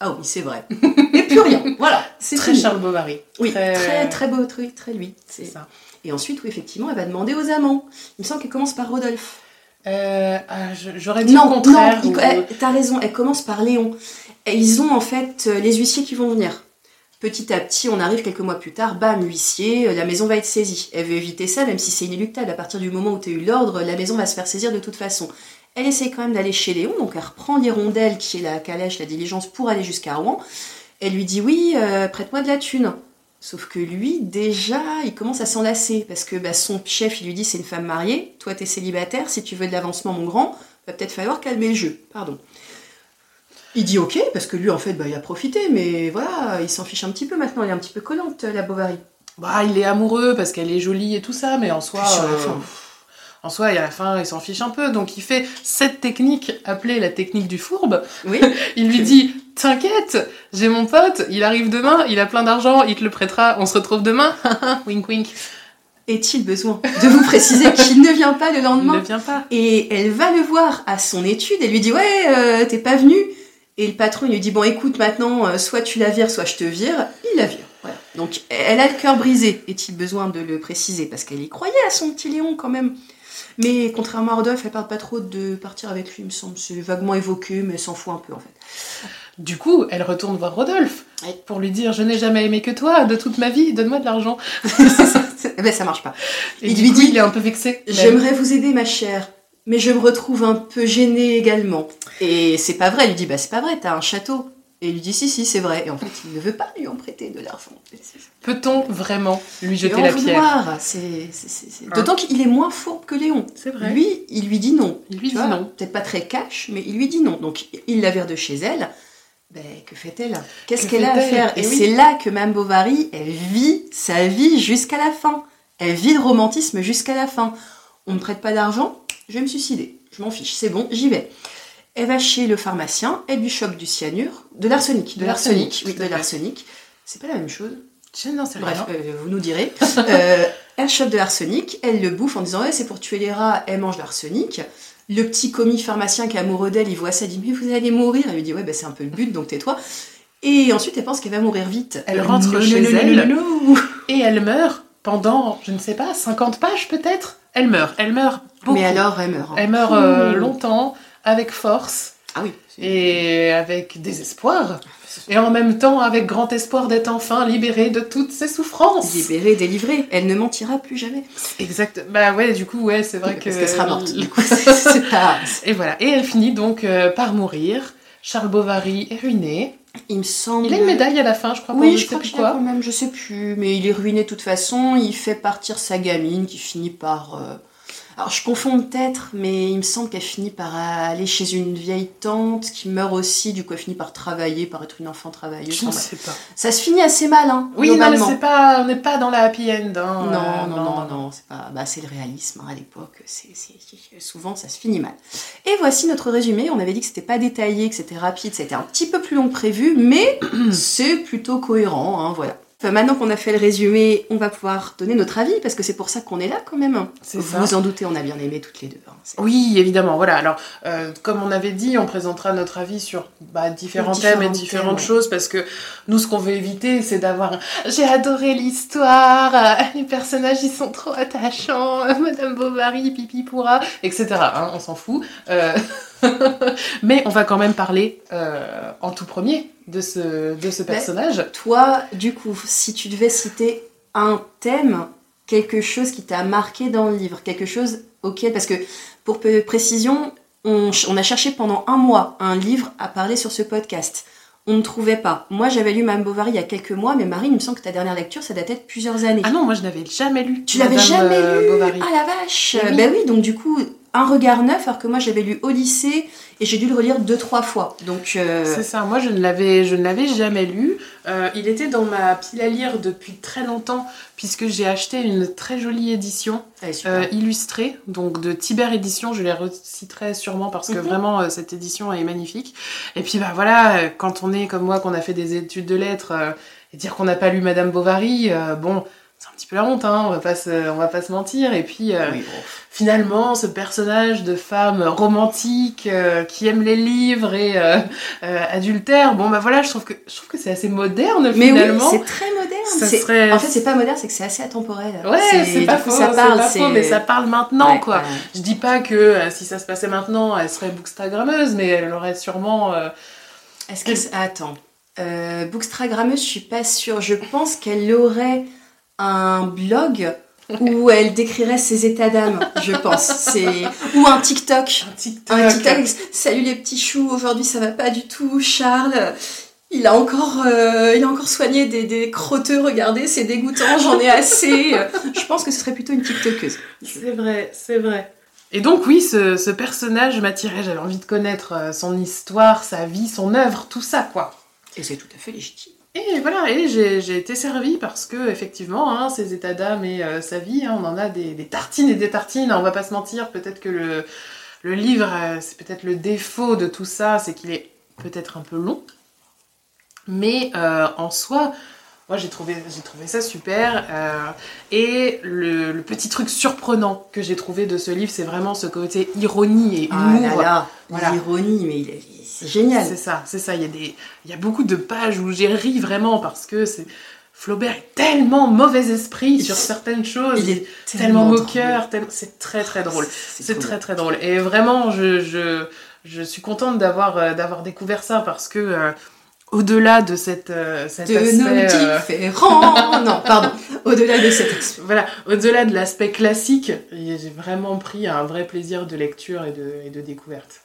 Ah oui, c'est vrai. et plus rien. Voilà. C'est Très fini. Charles Bovary. Oui, très- très, très, beau, très, très lui. C'est ça. Et ensuite, oui, effectivement, elle va demander aux amants. Il me semble qu'elle commence par Rodolphe. Euh, ah, J'aurais dit Non, le contraire. non, ou- elle- t'as raison, elle commence par Léon. Et ils ont en fait euh, les huissiers qui vont venir. Petit à petit, on arrive quelques mois plus tard, bam, huissier, euh, la maison va être saisie. Elle veut éviter ça, même si c'est inéluctable. À partir du moment où tu as eu l'ordre, la maison va se faire saisir de toute façon. Elle essaie quand même d'aller chez Léon, donc elle reprend l'hirondelle qui est la calèche, la diligence pour aller jusqu'à Rouen. Elle lui dit oui, euh, prête-moi de la thune. Sauf que lui, déjà, il commence à s'enlacer parce que bah, son chef, il lui dit c'est une femme mariée, toi t'es célibataire, si tu veux de l'avancement, mon grand, va peut-être falloir calmer le jeu. Pardon. Il dit ok, parce que lui, en fait, bah, il a profité, mais voilà, il s'en fiche un petit peu maintenant, elle est un petit peu collante, la Bovary. Bah, il est amoureux parce qu'elle est jolie et tout ça, mais en soi. Euh, en soi, et à la fin, il s'en fiche un peu. Donc il fait cette technique appelée la technique du fourbe. Oui. Il lui dit T'inquiète, j'ai mon pote, il arrive demain, il a plein d'argent, il te le prêtera, on se retrouve demain. wink wink. Est-il besoin de vous préciser qu'il ne vient pas le Il lendemain ne vient pas. Et elle va le voir à son étude et lui dit Ouais, euh, t'es pas venu Et le patron il lui dit Bon, écoute, maintenant, euh, soit tu la vires, soit je te vire. Il la vire. Voilà. Donc, elle a le cœur brisé, est-il besoin de le préciser? Parce qu'elle y croyait à son petit Léon quand même. Mais contrairement à Rodolphe, elle parle pas trop de partir avec lui, il me semble. C'est vaguement évoqué, mais elle s'en fout un peu en fait. Du coup, elle retourne voir Rodolphe pour lui dire Je n'ai jamais aimé que toi, de toute ma vie, donne-moi de l'argent. Eh ben, ça marche pas. Et Il lui coup, dit, il est un peu vexé. J'aimerais vous aider, ma chère, mais je me retrouve un peu gênée également. Et c'est pas vrai. Il lui dit Bah, c'est pas vrai, t'as un château. Et il lui dit Si, si, c'est vrai. Et en fait, il ne veut pas lui en prêter de l'argent. Peut-on vraiment lui Et jeter la pierre c'est- Hein. D'autant qu'il est moins fourbe que Léon. C'est vrai. Lui, il lui dit non. il lui Tu dit vois, non. Peut-être pas très cash, mais il lui dit non. Donc, il la vire de chez elle. Ben, que fait-elle? Qu'est-ce Que qu'elle a à faire? Et Eh oui. c'est là que Mme Bovary, elle vit sa vie jusqu'à la fin. Elle vit le romantisme jusqu'à la fin. On ne prête pas d'argent, je vais me suicider. Je m'en fiche, c'est bon, j'y vais. Elle va chez le pharmacien, elle lui chope du cyanure, de l'arsenic, de l'arsenic, oui, de l'arsenic. C'est pas la même chose. Je n'en sais Bref, rien. euh, vous nous direz. Euh, elle chope de l'arsenic, elle le bouffe en disant ouais, c'est pour tuer les rats, elle mange de l'arsenic. Le petit commis pharmacien qui est amoureux d'elle, il voit ça, il dit mais vous allez mourir. Elle lui dit ouais, bah, c'est un peu le but, donc tais-toi. Et ensuite, elle pense qu'elle va mourir vite. Elle rentre chez elle. Et elle meurt pendant, je ne sais pas, 50 pages peut-être? Elle meurt. Elle meurt beaucoup. Mais alors, elle meurt. hein. Elle meurt euh, longtemps, avec force Ah oui. et avec désespoir. Et en même temps, avec grand espoir d'être enfin libérée de toutes ses souffrances. Libérée, délivrée. Elle ne mentira plus jamais. Exact. Bah ouais, du coup, ouais, c'est vrai que. Parce qu'elle sera morte. Du coup, c'est- c'est pas. Et voilà. Et elle finit donc euh, par mourir. Charles Bovary est ruiné. Il me semble. Il a une médaille à la fin, je crois. Oui, je crois quoi. quand même, je sais plus, mais il est ruiné de toute façon. Il fait partir sa gamine qui finit par. euh, Alors je confonds peut-être, mais il me semble qu'elle finit par aller chez une vieille tante qui meurt aussi. Du coup, elle finit par travailler, par être une enfant travailleuse. Je ne sais pas. Ça se finit assez mal, hein, Oui, non, mais pas, on n'est pas dans la happy end. hein. Non, Euh, non, non, non, c'est pas. Bah, c'est le réalisme hein, à l'époque. C'est, c'est- souvent, ça se finit mal. Et voici notre résumé. On avait dit que c'était pas détaillé, que c'était rapide. C'était un petit peu plus long que prévu, mais c'est plutôt cohérent. hein, voilà. Enfin, maintenant qu'on a fait le résumé, on va pouvoir donner notre avis parce que c'est pour ça qu'on est là quand même. Vous ça. vous en doutez, on a bien aimé toutes les deux. hein, Oui, évidemment. Voilà. Alors, euh, comme on avait dit, on présentera notre avis sur bah, différents thèmes et différentes thèmes, choses parce que nous, ce qu'on veut éviter, c'est d'avoir. J'ai adoré l'histoire. euh, les personnages, ils sont trop attachants. euh, Madame Bovary, pipi pourra, etc. hein, on s'en fout. Euh, Mais on va quand même parler euh, en tout premier de ce, de ce personnage. Toi, du coup, si tu devais citer un thème, quelque chose qui t'a marqué dans le livre, quelque chose auquel, parce que pour précision, on, on a cherché pendant un mois un livre à parler sur ce podcast. On ne trouvait pas. Moi, j'avais lu Mme Bovary il y a quelques mois, mais Marie, il me semble que ta dernière lecture, ça datait de plusieurs années. Ah non, moi je n'avais jamais lu. tu l'avais jamais euh, lu? Bovary. Ah la vache Eh oui. Ben oui, donc du coup, un regard neuf, alors que moi, j'avais lu au lycée et j'ai dû le relire deux, trois fois. Donc, euh, C'est ça, moi je ne l'avais, je ne l'avais jamais lu. Euh, il était dans ma pile à lire depuis très longtemps, puisque j'ai acheté une très jolie édition super. euh, illustrée, donc de Tiber Édition. Je les reciterai sûrement parce que Mhm. vraiment cette édition est magnifique. Et puis bah voilà, quand on est comme moi, qu'on a fait des études de lettres, et dire qu'on n'a pas lu Madame Bovary, bon. C'est un petit peu la honte, hein, on va pas se, on va pas se mentir. Et puis, euh, Oui, bon. finalement, ce personnage de femme romantique euh, qui aime les livres et euh, adultère, bon bah voilà, je trouve que je trouve que c'est assez moderne Mais finalement. oui, c'est très moderne. Serait- En fait, c'est pas moderne, c'est que c'est assez atemporel. ouais, c'est pas faux, ça parle, pas c'est- faux, mais ça parle maintenant Ouais, quoi. ouais. Je dis pas que si ça se passait maintenant, elle serait bookstagrammeuse, mais elle aurait sûrement. Est-ce que c'est- attends, Bookstagrammeuse, je suis pas sûre. Je pense qu'elle aurait un blog où elle décrirait ses états d'âme. Je pense. C'est ou un TikTok. un TikTok. Un TikTok. Salut les petits choux. Aujourd'hui, ça va pas du tout, Charles. Il a encore, euh, il a encore soigné des, des crotteux. Regardez, c'est dégoûtant. J'en ai assez. Je pense que ce serait plutôt une TikTokeuse. C'est vrai, c'est vrai. Et donc oui, ce, ce personnage m'attirait, j'avais envie de connaître euh, son histoire, sa vie, son œuvre, tout ça quoi. Et c'est tout à fait légitime. Et voilà, et j'ai été servie parce que, effectivement, hein, ces états d'âme et euh, sa vie, hein, on en a des, tartines et des tartines, on va pas se mentir, peut-être que le, le livre, euh, c'est peut-être le défaut de tout ça, c'est qu'il est peut-être un peu long, mais euh, en soi, moi j'ai trouvé, trouvé ça super. Euh, et le, petit truc surprenant que j'ai trouvé de ce livre, c'est vraiment ce côté ironie et ah humour. Ah là l'ironie, mais c'est génial. C'est ça, c'est ça. Il y, a des, il y a beaucoup de pages où j'ai ri vraiment parce que c'est. Flaubert est tellement mauvais esprit sur certaines choses. Il est tellement, moqueur. C'est très très drôle. C'est très très drôle. Et vraiment, je, je, je suis contente d'avoir euh, d'avoir découvert ça parce que au-delà de cette, euh, cet de aspect... Euh, différents non, pardon. Au-delà de cet. Voilà, au-delà de l'aspect classique, j'ai vraiment pris un vrai plaisir de lecture et de, et de découverte.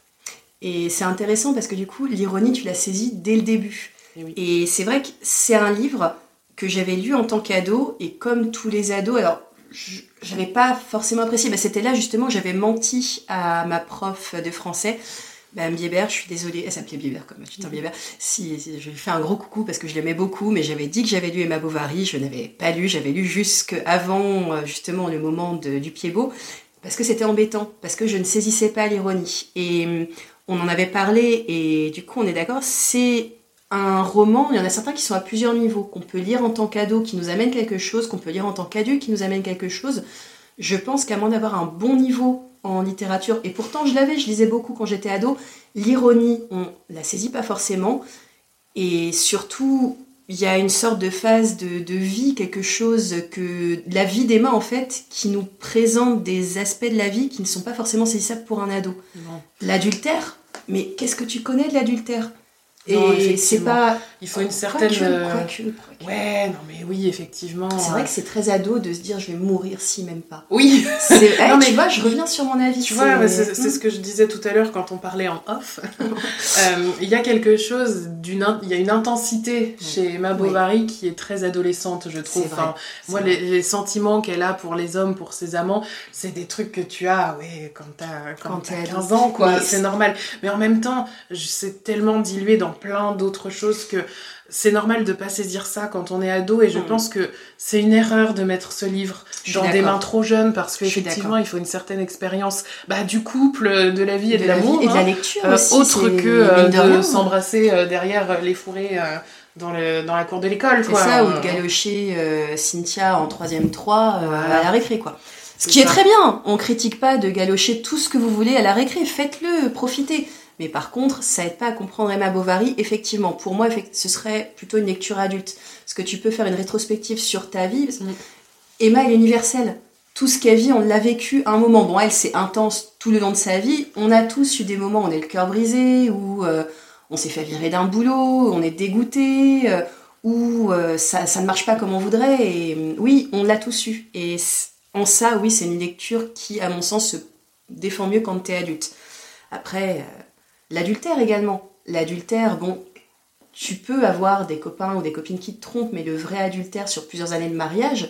Et c'est intéressant parce que du coup, l'ironie, tu l'as saisie dès le début. Et, et c'est vrai que c'est un livre que j'avais lu en tant qu'ado, et comme tous les ados, alors j'avais pas forcément apprécié, mais c'était là justement j'avais menti à ma prof de français bah, Bieber, je suis désolée, elle s'appelait Bieber comme putain Bieber. Si, si, je lui fais un gros coucou parce que je l'aimais beaucoup, mais j'avais dit que j'avais lu Emma Bovary, je n'avais pas lu, j'avais lu jusqu'avant euh, justement le moment du pied beau, parce que c'était embêtant, parce que je ne saisissais pas l'ironie. Et hum, on en avait parlé, et du coup on est d'accord, c'est un roman, il y en a certains qui sont à plusieurs niveaux, qu'on peut lire en tant qu'ado qui nous amène quelque chose, qu'on peut lire en tant qu'adulte qui nous amène quelque chose. Je pense qu'à moins d'avoir un bon niveau en littérature, et pourtant je l'avais, je lisais beaucoup quand j'étais ado, l'ironie, on la saisit pas forcément, et surtout, il y a une sorte de phase de, de, vie, quelque chose que la vie d'Emma en fait, qui nous présente des aspects de la vie qui ne sont pas forcément saisissables pour un ado. L'adultère, mais qu'est-ce que tu connais de l'adultère? Et c'est pas. Il faut une certaine. Euh, ouais, non, mais oui, effectivement. C'est vrai que c'est très ado de se dire je vais mourir si même pas. Oui. non, mais tu vois, je reviens sur mon avis. Tu vois, c'est ce que je disais tout à l'heure quand on parlait en off. Euh, il y a quelque chose d'une. Il y a une intensité chez Emma Bovary qui est très adolescente, je trouve. enfin, moi, les, sentiments qu'elle a pour les hommes, pour ses amants, c'est des trucs que tu as, ouais, quand t'as quand, quand as 15 ans, quoi. C'est normal. Mais en même temps, c'est tellement dilué dans plein d'autres choses que c'est normal de pas saisir ça quand on est ado et je mm. pense que c'est une erreur de mettre ce livre dans des mains trop jeunes parce qu'effectivement il faut une certaine expérience bah, du couple, de la vie et de, l'amour. Et de la hein. lecture euh, autre que euh, de s'embrasser euh, derrière les fourrés dans, le, dans la cour de l'école. C'est ça, ou de galocher Cynthia en troisième 3 à la récré quoi. Ce qui est très bien, on critique pas de galocher tout ce que vous voulez à la récré, faites-le, profitez. Mais par contre, ça aide pas à comprendre Emma Bovary. Effectivement, pour moi, ce serait plutôt une lecture adulte. Parce que tu peux faire une rétrospective sur ta vie. Mm. Emma, elle est universelle. Tout ce qu'elle vit, on l'a vécu à un moment. Bon, elle, c'est intense tout le long de sa vie. On a tous eu des moments où on est le cœur brisé, où euh, on s'est fait virer d'un boulot, on est dégoûté, euh, où euh, ça, ça, ne marche pas comme on voudrait. Et oui, on l'a tous eu. Et en ça, oui, c'est une lecture qui, à mon sens, se défend mieux quand tu es adulte. Après, L'adultère également. L'adultère, bon, tu peux avoir des copains ou des copines qui te trompent, mais le vrai adultère sur plusieurs années de mariage,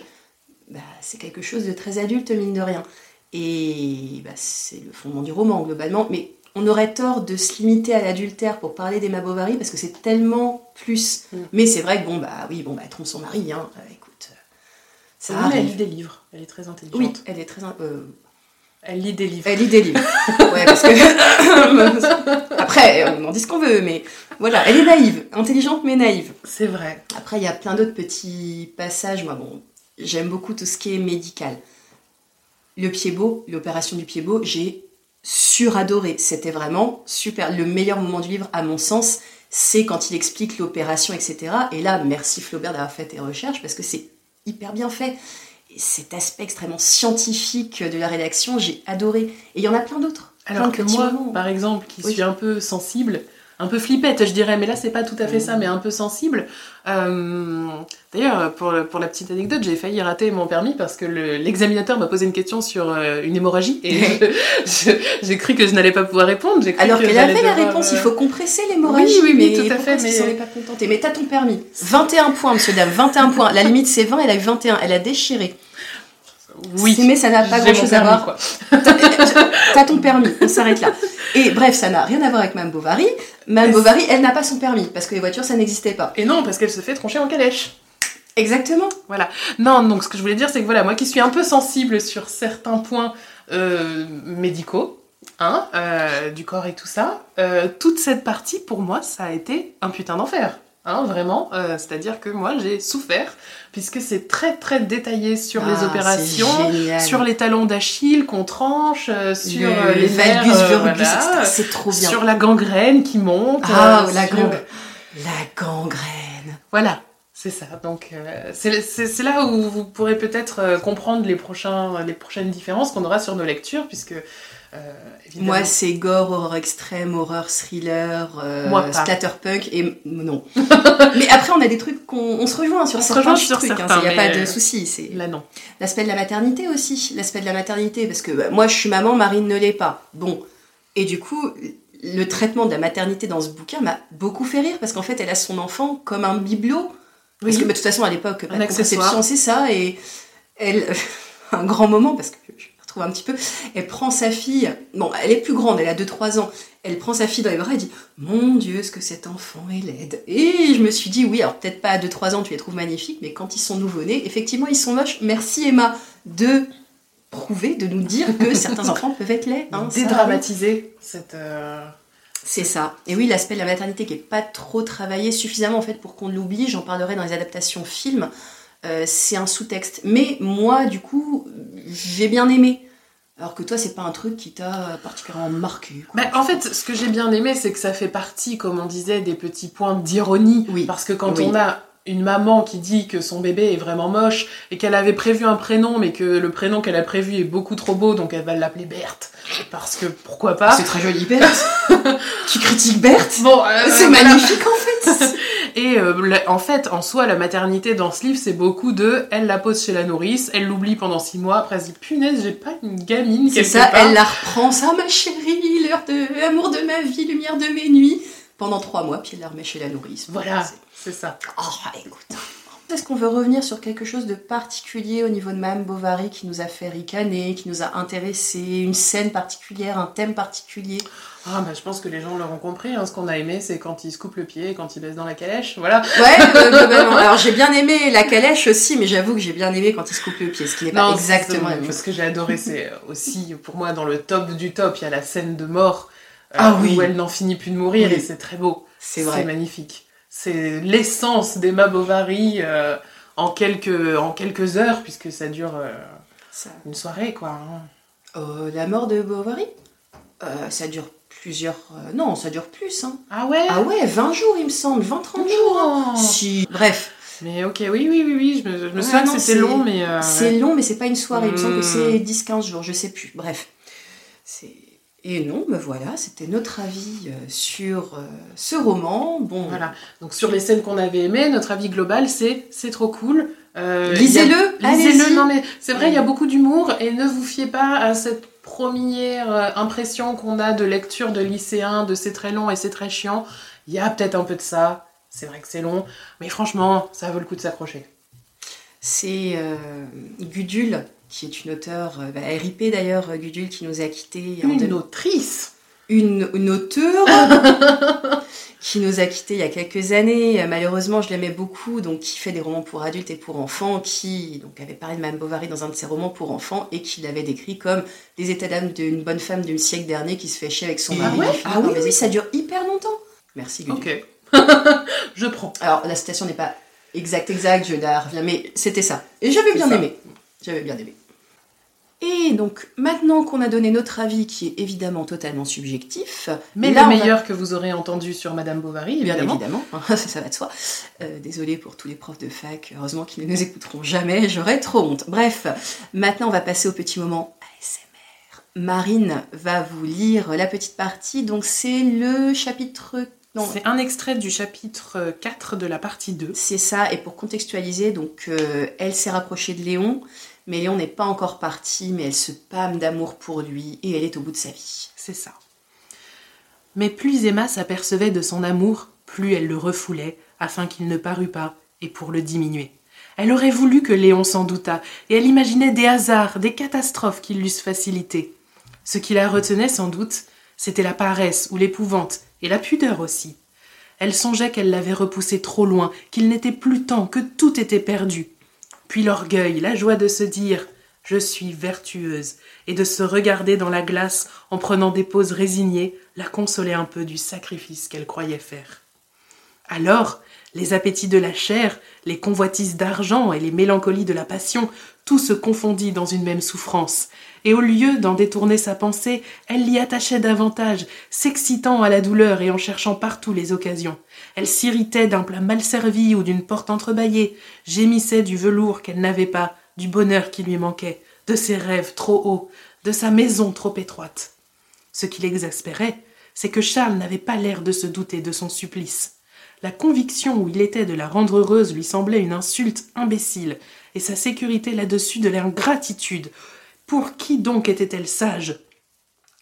bah, c'est quelque chose de très adulte, mine de rien. Et bah, c'est le fondement du roman, globalement. Mais on aurait tort de se limiter à l'adultère pour parler d'Emma Bovary, parce que c'est tellement plus. Mm. Mais c'est vrai que, bon, bah oui, bon, bah, elle trompe son mari, hein. Euh, écoute. Euh, ça Elle lit des livres, elle est très intelligente. Oui, elle est très. Euh, elle lit des livres. Elle lit des livres. ouais, parce que. Après, on en dit ce qu'on veut, mais voilà, elle est naïve, intelligente mais naïve. C'est vrai. Après, il y a plein d'autres petits passages. Moi, bon, j'aime beaucoup tout ce qui est médical. Le pied beau, l'opération du pied beau, j'ai suradoré. C'était vraiment super. Le meilleur moment du livre, à mon sens, c'est quand il explique l'opération, etc. Et là, merci Flaubert d'avoir fait tes recherches parce que c'est hyper bien fait cet aspect extrêmement scientifique de la rédaction, j'ai adoré. Et il y en a plein d'autres. Alors que moi, par exemple, qui suis un peu sensible, un peu flippette, je dirais, mais là c'est pas tout à fait ça, mais un peu sensible. Euh, d'ailleurs, pour, pour, la petite anecdote, j'ai failli rater mon permis parce que l'examinateur m'a posé une question sur euh, une hémorragie et j'ai cru que je n'allais pas pouvoir répondre. Alors qu'elle avait la réponse, il faut compresser l'hémorragie. Oui, oui, oui, tout à fait. Mais pas contentée. Mais t'as ton permis. 21 points, monsieur dame, 21 points. La limite c'est 20, elle a eu 21, elle a déchiré. Oui. Mais ça n'a pas grand-chose à voir. quoi. T'as ton permis, on s'arrête là. Et bref, ça n'a rien à voir avec Mme Bovary. Mme Bovary, elle n'a pas son permis, parce que les voitures, ça n'existait pas. Et non, parce qu'elle se fait troncher en calèche. Exactement. Non, donc ce que je voulais dire, c'est que voilà, moi qui suis un peu sensible sur certains points euh, médicaux, hein, euh, du corps et tout ça, euh, toute cette partie, pour moi, ça a été un putain d'enfer. Hein, vraiment, Euh, c'est-à-dire que moi j'ai souffert, puisque c'est très très détaillé sur les Ah, opérations, sur les talons d'Achille qu'on tranche, euh, sur Le euh, les nerfs, euh, voilà. C'est trop bien. sur la gangrène qui monte. Ah, la sur-. La gangrène. Voilà, c'est ça. Donc c'est là où vous pourrez peut-être comprendre les, prochains, les prochaines différences qu'on aura sur nos lectures, puisque. Moi, c'est gore, horreur extrême, horreur thriller, euh, Moi, splatterpunk et non. mais après, on a des trucs qu'on on se rejoint sur On se certains rejoint trucs. Il certains, n'y a pas de souci. C'est Là non. l'aspect de la maternité aussi. L'aspect de la maternité, parce que bah, moi, je suis maman, Marine ne l'est pas. Bon, et du coup, le traitement de la maternité dans ce bouquin m'a beaucoup fait rire parce qu'en fait, elle a son enfant comme un bibelot. Parce que bah, de toute façon, à l'époque, accessoire. contraception, c'est ça. Et elle, un grand moment, parce que je retrouve un petit peu, elle prend sa fille, bon, elle est plus grande, elle a 2-3 ans, elle prend sa fille dans les bras et dit Mon Dieu, ce que cet enfant est laide? Et je me suis dit Oui, alors peut-être pas à 2-3 ans, tu les trouves magnifiques, mais quand ils sont nouveau-nés, effectivement, ils sont moches. Merci Emma de prouver, de nous dire que certains enfants peuvent être laids. hein, Dédramatiser cette... euh, c'est ça. Et oui, l'aspect de la maternité qui est pas trop travaillé suffisamment en fait pour qu'on l'oublie, j'en parlerai dans les adaptations films, euh, c'est un sous-texte. Mais moi, du coup, j'ai bien aimé. Alors que toi, c'est pas un truc qui t'a particulièrement marqué. quoi. Bah, en fait, ce que j'ai bien aimé, c'est que ça fait partie, comme on disait, des petits points d'ironie. Oui. Parce que quand Oui. on a une maman qui dit que son bébé est vraiment moche et qu'elle avait prévu un prénom, mais que le prénom qu'elle a prévu est beaucoup trop beau, donc elle va l'appeler Berthe. Parce que pourquoi pas? C'est très joli, Berthe. tu critiques Berthe? Bon, euh, C'est magnifique en fait. Et euh, la- en fait, en soi, la maternité dans ce livre, c'est beaucoup de elle la pose chez la nourrice, elle l'oublie pendant six mois, après elle se dit punaise, j'ai pas une gamine c'est ça, part. elle la reprend. Ça, ma chérie, l'heure de l'amour de ma vie, lumière de mes nuits. Pendant trois mois, puis elle la remet chez la nourrice. Voilà, C'est- c'est ça. Oh, écoute. Est-ce qu'on veut revenir sur quelque chose de particulier au niveau de Madame Bovary qui nous a fait ricaner, qui nous a intéressé, une scène particulière, un thème particulier? Ah bah je pense que les gens l'auront compris, hein, ce qu'on a aimé, c'est quand il se coupe le pied et quand il baisse dans la calèche, voilà. Ouais, euh, globalement. Alors j'ai bien aimé la calèche aussi, mais j'avoue que j'ai bien aimé quand il se coupe le pied, ce qui n'est pas exactement c'est- la même. Ce que j'ai adoré, c'est aussi, pour moi, dans le top du top, il y a la scène de mort, euh, Ah oui. où elle n'en finit plus de mourir, Oui. et c'est très beau. C'est vrai. magnifique. C'est l'essence d'Emma Bovary euh, en, quelques, en quelques heures, puisque ça dure euh, Ça- une soirée, quoi. hein. Euh, la mort de Bovary? Euh, Ça dure plusieurs... euh, non, ça dure plus. Hein. Ah ouais? Ah ouais, 20 jours il me semble, 20-30 jours. hein. Non. Si. Bref, Mais ok, oui, oui, oui, oui, je me, je me Ouais, souviens non, que c'est- c'était long, mais... euh, C'est ouais. long, mais c'est pas une soirée. Il me semble que c'est Hmm. 10-15 jours, je sais plus. Bref. C'est... Et non, me voilà, c'était notre avis euh, sur euh, ce roman. Bon, Voilà. Donc sur les scènes qu'on avait aimées, notre avis global, c'est c'est trop cool. Euh, lisez-le, il y a- Lisez-le, allez-y. non mais c'est vrai, il y a beaucoup d'humour et ne vous fiez pas à cette première euh, impression qu'on a de lecture de lycéen, de c'est très long et c'est très chiant. Il y a peut-être un peu de ça. C'est vrai que c'est long, mais franchement, ça vaut le coup de s'accrocher. C'est euh, Gudule, qui est une auteure, euh, bah, RIP d'ailleurs, Gudule, qui nous a quittés. en Une deux- autrice une, une auteure qui nous a quittés il y a quelques années. Malheureusement, je l'aimais beaucoup, donc qui fait des romans pour adultes et pour enfants, qui donc avait parlé de Madame Bovary dans un de ses romans pour enfants et qui l'avait décrit comme des états d'âme d'une bonne femme du siècle dernier qui se fait chier avec son Ah mari. ouais Ah par oui, oui. ça dure hyper longtemps. Merci Gudule. Ok. Je prends. Alors la citation n'est pas exacte, exacte, je la reviens, mais c'était ça. Et j'avais bien ça. aimé. J'avais bien aimé. Et donc, maintenant qu'on a donné notre avis, qui est évidemment totalement subjectif, Mais là, le va- meilleur que vous aurez entendu sur Madame Bovary, Bien évidemment. ça va de soi. Euh, désolée pour tous les profs de fac, heureusement qu'ils ne nous écouteront jamais, j'aurais trop honte. Bref, maintenant on va passer au petit moment ASMR. Marine va vous lire la petite partie, donc c'est le chapitre... Non, C'est un extrait du chapitre 4 de la partie 2. c'est ça, et pour contextualiser, donc euh, elle s'est rapprochée de Léon, mais Léon n'est pas encore parti, mais elle se pâme d'amour pour lui, et elle est au bout de sa vie. C'est ça. Mais plus Emma s'apercevait de son amour, plus elle le refoulait, afin qu'il ne parût pas, et pour le diminuer. Elle aurait voulu que Léon s'en doutât, et elle imaginait des hasards, des catastrophes qui l'eussent facilité. Ce qui la retenait sans doute, c'était la paresse ou l'épouvante, et la pudeur aussi. Elle songeait qu'elle l'avait repoussé trop loin, qu'il n'était plus temps, que tout était perdu. Puis l'orgueil, la joie de se dire Je suis vertueuse, et de se regarder dans la glace en prenant des poses résignées, la consolait un peu du sacrifice qu'elle croyait faire. Alors, les appétits de la chair, les convoitises d'argent et les mélancolies de la passion, tout se confondit dans une même souffrance, et au lieu d'en détourner sa pensée, elle l'y attachait davantage, s'excitant à la douleur et en cherchant partout les occasions. Elle s'irritait d'un plat mal servi ou d'une porte entrebâillée, gémissait du velours qu'elle n'avait pas, du bonheur qui lui manquait, de ses rêves trop hauts, de sa maison trop étroite. Ce qui l'exaspérait, c'est que Charles n'avait pas l'air de se douter de son supplice. La conviction où il était de la rendre heureuse lui semblait une insulte imbécile, et sa sécurité là-dessus de l'ingratitude. Pour qui donc était-elle sage?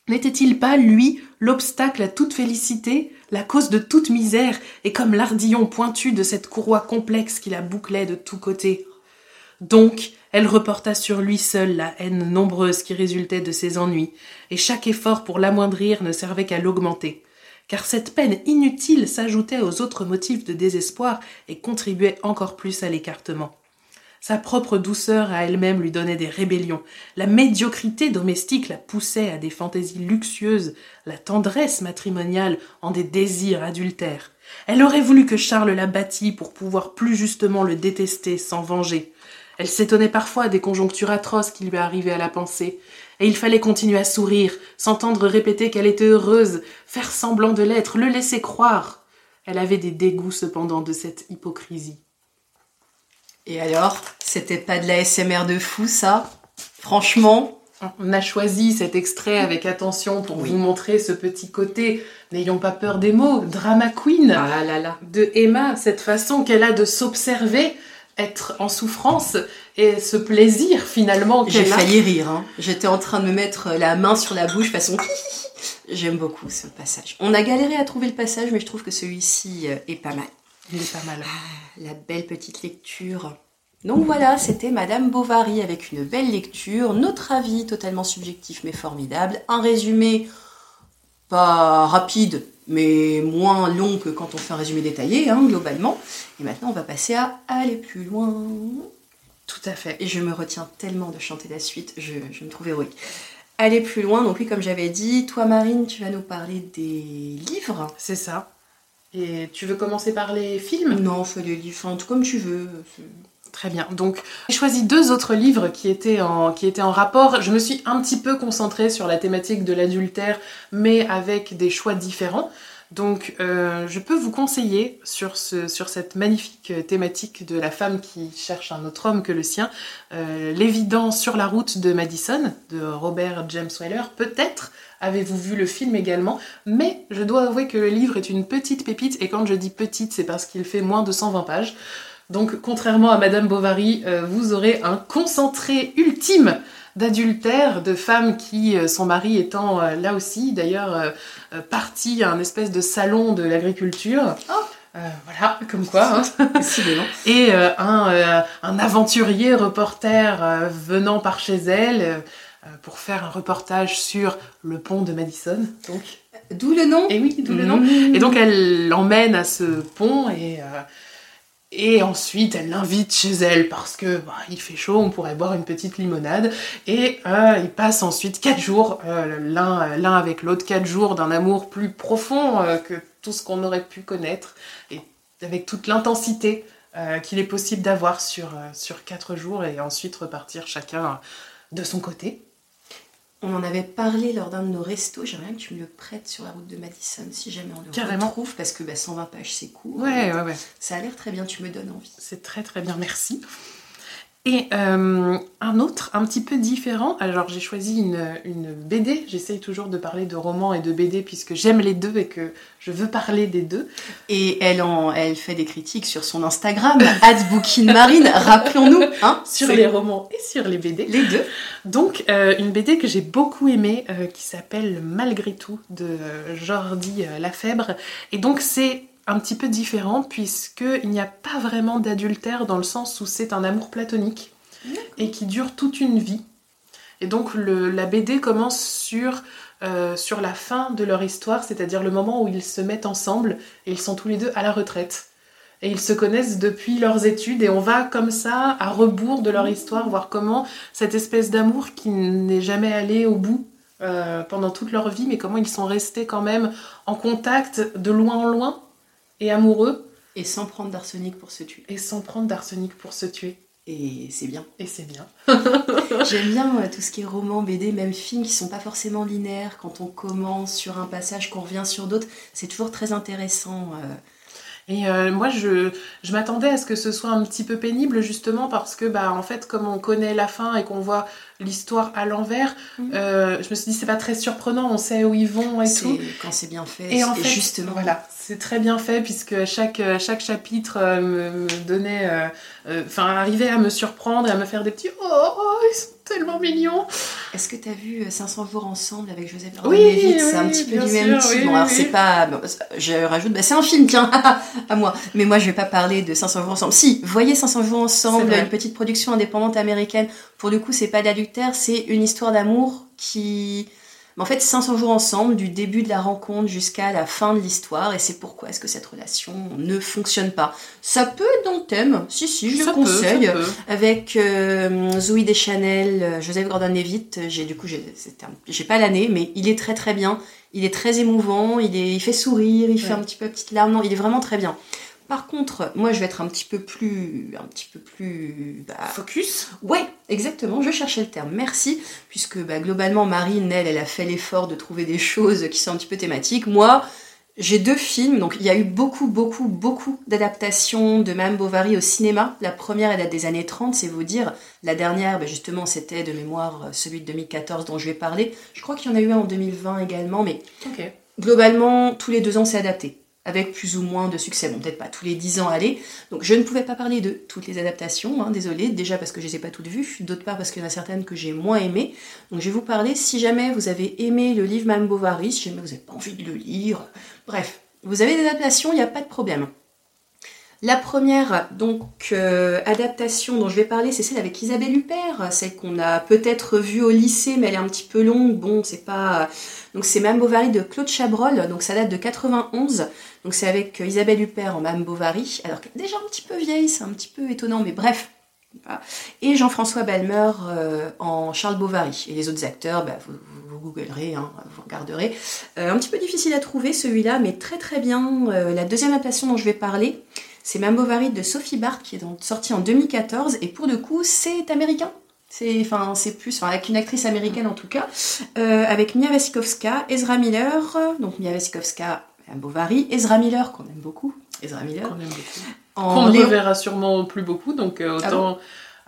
N'était-il pas, lui, l'obstacle à toute félicité, la cause de toute misère, et comme l'ardillon pointu de cette courroie complexe qui la bouclait de tous côtés? Donc, elle reporta sur lui seul la haine nombreuse qui résultait de ses ennuis, et chaque effort pour l'amoindrir ne servait qu'à l'augmenter car cette peine inutile s'ajoutait aux autres motifs de désespoir et contribuait encore plus à l'écartement. Sa propre douceur à elle-même lui donnait des rébellions, la médiocrité domestique la poussait à des fantaisies luxueuses, la tendresse matrimoniale en des désirs adultères. Elle aurait voulu que Charles la bâtît pour pouvoir plus justement le détester sans venger. Elle s'étonnait parfois des conjonctures atroces qui lui arrivaient à la pensée, et il fallait continuer à sourire, s'entendre répéter qu'elle était heureuse, faire semblant de l'être, le laisser croire. Elle avait des dégoûts cependant de cette hypocrisie. Et alors, c'était pas de la SMR de fou ça? Franchement on a choisi cet extrait avec attention pour vous montrer ce petit côté, n'ayons pas peur des mots, drama queen ah là là. de Emma, cette façon qu'elle a de s'observer, être en souffrance et ce plaisir finalement J'ai failli rire. Hein. J'étais en train de me mettre la main sur la bouche façon. J'aime beaucoup ce passage. On a galéré à trouver le passage, mais je trouve que celui-ci euh, est pas mal. Il est pas mal. Ah, la belle petite lecture. Donc voilà, c'était Madame Bovary avec une belle lecture, notre avis totalement subjectif mais formidable, un résumé pas rapide mais moins long que quand on fait un résumé détaillé, hein, globalement. Et maintenant, on va passer à aller plus loin. Tout à fait. Et je me retiens tellement de chanter la suite, je, me trouve héroïque. Aller plus loin, donc oui, comme j'avais dit, toi Marine, tu vas nous parler des livres. C'est ça. Et tu veux commencer par les films? Non, fais les livres, tout comme tu veux. Très bien. Donc, j'ai choisi deux autres livres qui étaient, en, qui étaient en rapport. Je me suis un petit peu concentrée sur la thématique de l'adultère, mais avec des choix différents. Donc, euh, je peux vous conseiller sur, ce, sur cette magnifique thématique de la femme qui cherche un autre homme que le sien, euh, L'évident sur la route de Madison, de Robert James Weller. Peut-être avez-vous vu le film également, mais je dois avouer que le livre est une petite pépite, et quand je dis petite, c'est parce qu'il fait moins de 120 pages. Donc, contrairement à Madame Bovary, euh, vous aurez un concentré ultime d'adultère, de femmes qui, euh, son mari étant euh, là aussi, d'ailleurs, parti à un espèce de salon de l'agriculture. Oh. voilà, comme quoi. Hein. Et un, un, aventurier reporter venant par chez elle pour faire un reportage sur le pont de Madison. Donc, d'où le nom? Et oui, d'où le nom. Et donc elle l'emmène à ce pont et et ensuite, elle l'invite chez elle parce que bah, il fait chaud, on pourrait boire une petite limonade. Et euh, ils passent ensuite quatre jours, euh, l'un, avec l'autre, quatre jours d'un amour plus profond euh, que tout ce qu'on aurait pu connaître, et avec toute l'intensité qu'il est possible d'avoir sur quatre jours, et ensuite repartir chacun de son côté. On en avait parlé lors d'un de nos restos. J'aimerais bien que tu me le prêtes sur la route de Madison si jamais on le Carrément. retrouve parce que 120 bah, pages c'est court. Ouais, ouais, ouais. Ça a l'air très bien, tu me donnes envie. C'est très très bien, merci. Et euh, un autre, un petit peu différent, alors j'ai choisi une, BD, j'essaye toujours de parler de romans et de BD puisque j'aime les deux et que je veux parler des deux. Et elle, en, elle fait des critiques sur son Instagram, Marine, rappelons-nous. Hein, sur les romans et sur les BD. Les deux. Donc euh, une BD que j'ai beaucoup aimée euh, qui s'appelle Malgré tout de Jordi Lafèbre. Et donc c'est un petit peu différent puisqu'il n'y a pas vraiment d'adultère dans le sens où c'est un amour platonique et qui dure toute une vie. Et donc le, la BD commence sur, euh, sur la fin de leur histoire, c'est-à-dire le moment où ils se mettent ensemble et ils sont tous les deux à la retraite. Et ils se connaissent depuis leurs études et on va comme ça à rebours de leur histoire, voir comment cette espèce d'amour qui n'est jamais allé au bout euh, pendant toute leur vie, mais comment ils sont restés quand même en contact de loin en loin et amoureux. Et sans prendre d'arsenic pour se tuer. Et sans prendre d'arsenic pour se tuer. Et c'est bien. Et c'est bien. J'aime bien euh, tout ce qui est roman, BD, même films qui sont pas forcément linéaires. Quand on commence sur un passage, qu'on revient sur d'autres, c'est toujours très intéressant. Euh. Et euh, moi, je, je m'attendais à ce que ce soit un petit peu pénible, justement, parce que, bah, en fait, comme on connaît la fin et qu'on voit l'histoire à l'envers, Mhm. euh, je me suis dit, c'est pas très surprenant, on sait où ils vont et C'est- tout. Quand c'est bien fait, Et en fait, justement. voilà, c'est très bien fait puisque chaque, chaque chapitre euh, me, me donnait, euh, euh, enfin, arrivait à me surprendre et à me faire des petits oh, oh, ils sont tellement mignons. Est-ce que tu as vu euh, 500 jours ensemble avec Joseph Oui, Gordon-Levitt C'est un oui, petit peu du même type. oui, Bon, oui, alors oui. c'est pas. bon, je rajoute, bah, c'est un film, tiens, à moi. Mais moi, je vais pas parler de 500 jours ensemble. Si, voyez 500 jours ensemble, une petite production indépendante américaine. Pour le coup, c'est pas d'adultère, c'est une histoire d'amour qui. En fait, 500 jours ensemble, du début de la rencontre jusqu'à la fin de l'histoire, et c'est pourquoi est-ce que cette relation ne fonctionne pas. Ça peut être dans le thème, si, si, je Ça le conseille. peut. Avec euh, Zoé Deschanel, euh, Joseph Gordon-Levitt, j'ai du coup j'ai pas l'année, mais il est très très bien. Il est très émouvant, il est il fait sourire, il fait un petit peu petite larme, non, il est vraiment très bien. Par contre, moi je vais être un petit peu plus un petit peu plus bah, Focus. Ouais, exactement, je cherchais le terme, merci, puisque bah, globalement Marine, elle, elle a fait l'effort de trouver des choses qui sont un petit peu thématiques. Moi, j'ai deux films, donc il y a eu beaucoup, beaucoup, beaucoup d'adaptations de Madame Bovary au cinéma. La première, elle date des années 30, c'est vous dire. La dernière, bah, justement, c'était de mémoire euh, celui de 2014 dont je vais parler. Je crois qu'il y en a eu un en 2020 également, mais globalement, tous les deux ans, c'est adapté, avec plus ou moins de succès. Bon, peut-être pas tous les dix ans, allez. Donc, je ne pouvais pas parler de toutes les adaptations, hein, désolé. Déjà parce que je les ai pas toutes vues, d'autre part parce qu'il y en a certaines que j'ai moins aimées. Donc, je vais vous parler, si jamais vous avez aimé le livre Madame Bovary, si jamais vous n'avez pas envie de le lire, bref, vous avez des adaptations, il n'y a pas de problème. La première donc euh, adaptation dont je vais parler, c'est celle avec Isabelle Huppert, celle qu'on a peut-être vue au lycée, mais elle est un petit peu longue. Bon, c'est pas donc c'est Madame Bovary de Claude Chabrol, donc ça date de 91. Donc c'est avec euh, Isabelle Huppert en Madame Bovary, alors déjà un petit peu vieille, c'est un petit peu étonnant, mais bref. Et Jean-François Balmer euh, en Charles Bovary. Et les autres acteurs, bah, vous, googlerez, hein, vous regarderez. Euh, un petit peu difficile à trouver celui-là, mais très très bien. La deuxième adaptation dont je vais parler, c'est Madame Bovary de Sophie Barth qui est sortie en 2014. Et pour le coup, c'est américain. C'est enfin, plus, enfin, avec une actrice américaine en tout cas, avec Mia Wasikowska, Ezra Miller, donc Mia Wasikowska, Madame Bovary, Ezra Miller qu'on aime beaucoup, Ezra Miller, Qu'on aime beaucoup. en Qu'on ne Léon- reverra sûrement plus beaucoup, donc euh, Ah autant.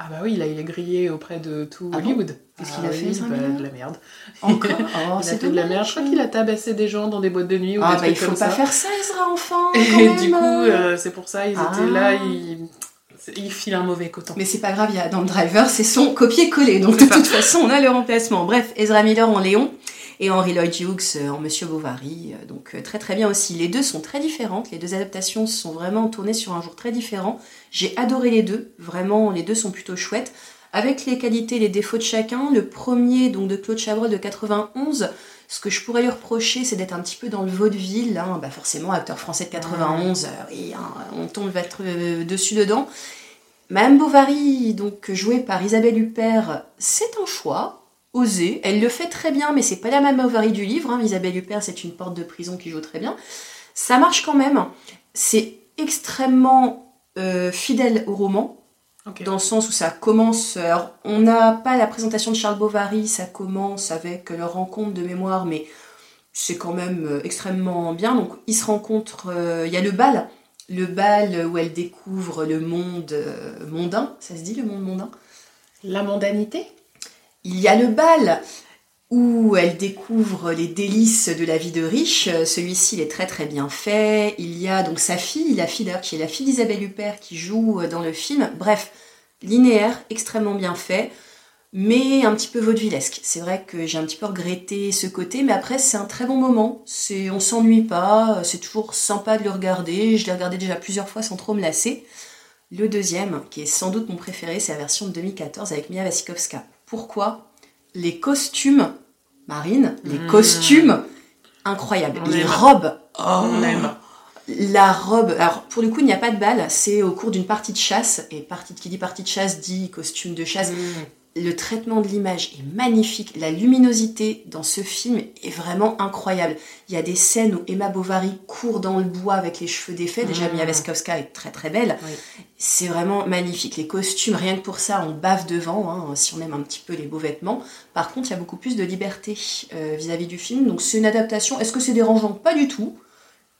Ah, bah oui, là il est grillé auprès de tout Ah bon Hollywood. Qu'est-ce Ah qu'il a fait, oui, Ezra bah, Miller De la merde. encore. Oh, il a c'est fait de la merde. Je crois qu'il a tabassé des gens dans des boîtes de nuit ou Ah des bah trucs il faut comme pas ça. faire ça, Ezra enfant. Et quand même. du coup, euh, c'est pour ça, ils Ah. étaient là, ils, ils filent un mauvais coton. Mais c'est pas grave, il y a dans le driver, c'est son copier-coller. Donc de ça. toute façon, on a le remplacement. Bref, Ezra Miller en Léon et Henry Lloyd Hughes euh, en Monsieur Bovary. Euh, Donc euh, très très bien aussi. Les deux sont très différentes. Les deux adaptations sont vraiment tournées sur un jour très différent. J'ai adoré les deux. Vraiment, les deux sont plutôt chouettes. Avec les qualités et les défauts de chacun. Le premier, donc de Claude Chabrol de 91. Ce que je pourrais lui reprocher, c'est d'être un petit peu dans le vaudeville. Hein. Bah forcément, acteur français de 91, euh, oui, hein, on tombe dessus dedans. Madame Bovary, donc jouée par Isabelle Huppert, c'est un choix osé. Elle le fait très bien, mais c'est pas la Madame Bovary du livre. hein. Isabelle Huppert, c'est une porte de prison qui joue très bien. Ça marche quand même. C'est extrêmement euh, fidèle au roman, dans le sens où ça commence. Alors, on n'a pas la présentation de Charles Bovary, ça commence avec leur rencontre de mémoire, mais c'est quand même euh, extrêmement bien. Donc, ils se rencontrent. euh, Il y a le bal, le bal où elle découvre le monde euh, mondain. Ça se dit le monde mondain? La mondanité? Il y a le bal où elle découvre les délices de la vie de riche. Celui-ci, est très très bien fait. Il y a donc sa fille, la fille qui est la fille d'Isabelle Huppert, qui joue euh, dans le film. Bref, linéaire, extrêmement bien fait. mais un petit peu vaudevillesque. C'est vrai que j'ai un petit peu regretté ce côté, mais après c'est un très bon moment. C'est, on s'ennuie pas, c'est toujours sympa de le regarder. Je l'ai regardé déjà plusieurs fois sans trop me lasser. Le deuxième, qui est sans doute mon préféré, c'est la version de 2014 avec Mia Wasikowska. Pourquoi Les costumes, Marine, les Mmh. costumes, incroyables. On les aime. robes, oh, On aime. la robe, alors pour le coup, il n'y a pas de balle, c'est au cours d'une partie de chasse, et partie, qui dit partie de chasse dit costume de chasse. Mmh. Le traitement de l'image est magnifique, la luminosité dans ce film est vraiment incroyable. Il y a des scènes où Emma Bovary court dans le bois avec les cheveux défaits, déjà Mm. Mia Wasikowska est très très belle. Oui. C'est vraiment magnifique. Les costumes, rien que pour ça, on bave devant, hein, si on aime un petit peu les beaux vêtements. Par contre, il y a beaucoup plus de liberté euh, vis-à-vis du film, donc c'est une adaptation. Est-ce que c'est dérangeant? Pas du tout.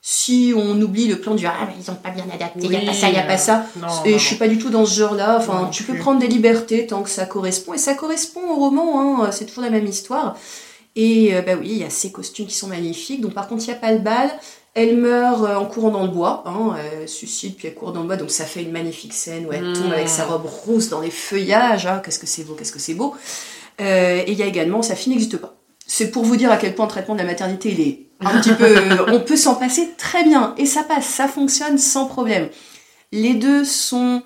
Si on oublie le plan du ah mais ils ont pas bien adapté, il y a pas ça, il y a pas ça. Non, Et non, je suis pas du tout dans ce genre-là. Enfin, Non tu peux plus. prendre des libertés tant que ça correspond. Et ça correspond au roman, hein. c'est toujours la même histoire. Et euh, bah oui, il y a ces costumes qui sont magnifiques. Donc par contre, il n'y a pas le bal. Elle meurt euh, en courant dans le bois. Hein. Elle suicide, puis elle court dans le bois. Donc ça fait une magnifique scène où elle Mm. tombe avec sa robe rousse dans les feuillages. Ah, qu'est-ce que c'est beau, qu'est-ce que c'est beau. Euh, et il y a également Sa fille n'existe pas. C'est pour vous dire à quel point le traitement de la maternité, il est un petit peu... on peut s'en passer très bien. Et ça passe, ça fonctionne sans problème. Les deux sont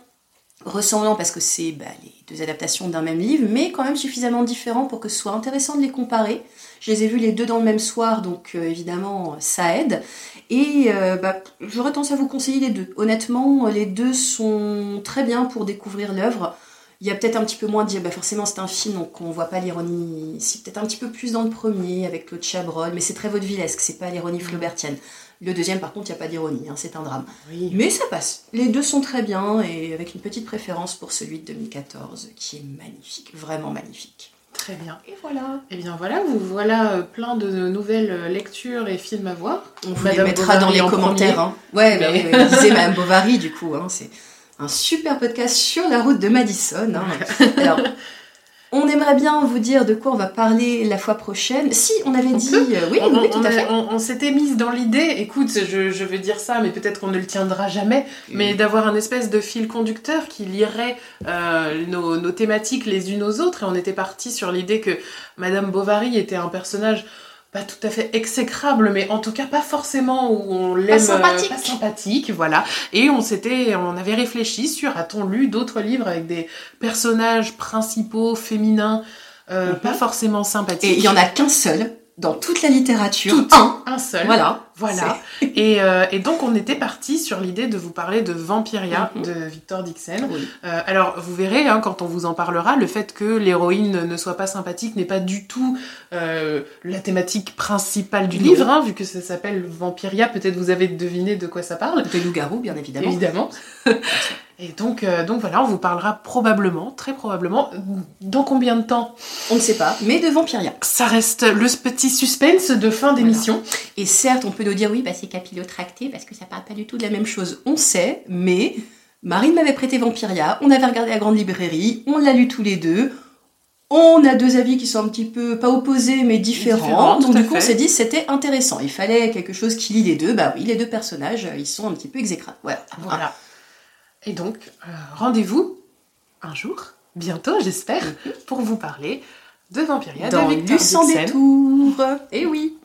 ressemblants parce que c'est bah, les deux adaptations d'un même livre, mais quand même suffisamment différents pour que ce soit intéressant de les comparer. Je les ai vus les deux dans le même soir, donc euh, évidemment ça aide. Et euh, bah, j'aurais tendance à vous conseiller les deux. Honnêtement, les deux sont très bien pour découvrir l'œuvre. Il y a peut-être un petit peu moins de dire, bah forcément c'est un film, donc on voit pas l'ironie ici. Peut-être un petit peu plus dans le premier avec Claude Chabrol, mais c'est très vaudevillesque, c'est pas l'ironie flaubertienne. Le deuxième, par contre, il n'y a pas d'ironie, hein, c'est un drame. Oui. Mais ça passe. Les deux sont très bien et avec une petite préférence pour celui de 2014 qui est magnifique, vraiment magnifique. Très bien. Et voilà. Et bien voilà, vous voilà euh, plein de nouvelles euh, lectures et films à voir. On vous Madame les mettra dans les en commentaires. Hein. Ouais, bah Mais- oui, oui, disait Madame Bovary du coup. Hein, c'est un super podcast sur la route de Madison. hein. Alors, on aimerait bien vous dire de quoi on va parler la fois prochaine. Si, on avait On dit... euh, oui, on, oui, tout on à fait. on- s'était mise dans l'idée, écoute, je, je veux dire ça, mais peut-être qu'on ne le tiendra jamais, mais d'avoir un espèce de fil conducteur qui lierait euh, nos, nos thématiques les unes aux autres. Et on était parti sur l'idée que Madame Bovary était un personnage pas tout à fait exécrable, mais en tout cas pas forcément où on l'aime euh, sympathique. pas sympathique, voilà. Et on s'était, on avait réfléchi sur a-t-on lu d'autres livres avec des personnages principaux féminins euh, Mhm. pas forcément sympathiques? Et il y en a qu'un seul dans toute la littérature. Tout. Un. un seul. Voilà. Voilà. Et, euh, et donc on était parti sur l'idée de vous parler de Vampiria Mhm. de Victor Dixon. Oui. Euh, alors vous verrez hein, quand on vous en parlera, le fait que l'héroïne ne soit pas sympathique n'est pas du tout euh, la thématique principale du Non. livre, hein, vu que ça s'appelle Vampiria. Peut-être vous avez deviné de quoi ça parle. De loup-garou, bien évidemment. Évidemment. Et donc, euh, donc voilà, on vous parlera probablement, très probablement, dans combien de temps? On ne sait pas, mais de Vampiria. Ça reste le petit suspense de fin d'émission. Et certes, on peut nous dire oui, bah, c'est capillotracté parce que ça parle pas du tout de la même chose. On sait, mais Marine m'avait prêté Vampiria, on avait regardé la grande librairie, on l'a lu tous les deux. On a deux avis qui sont un petit peu, pas opposés, mais différents. Donc du coup, on s'est dit c'était intéressant. Il fallait quelque chose qui lie les deux. Bah oui, les deux personnages, ils sont un petit peu exécrables. Voilà. Voilà. Et donc, euh, rendez-vous un jour, bientôt j'espère, pour vous parler de Vampiria Dans de Victor détour. Et oui.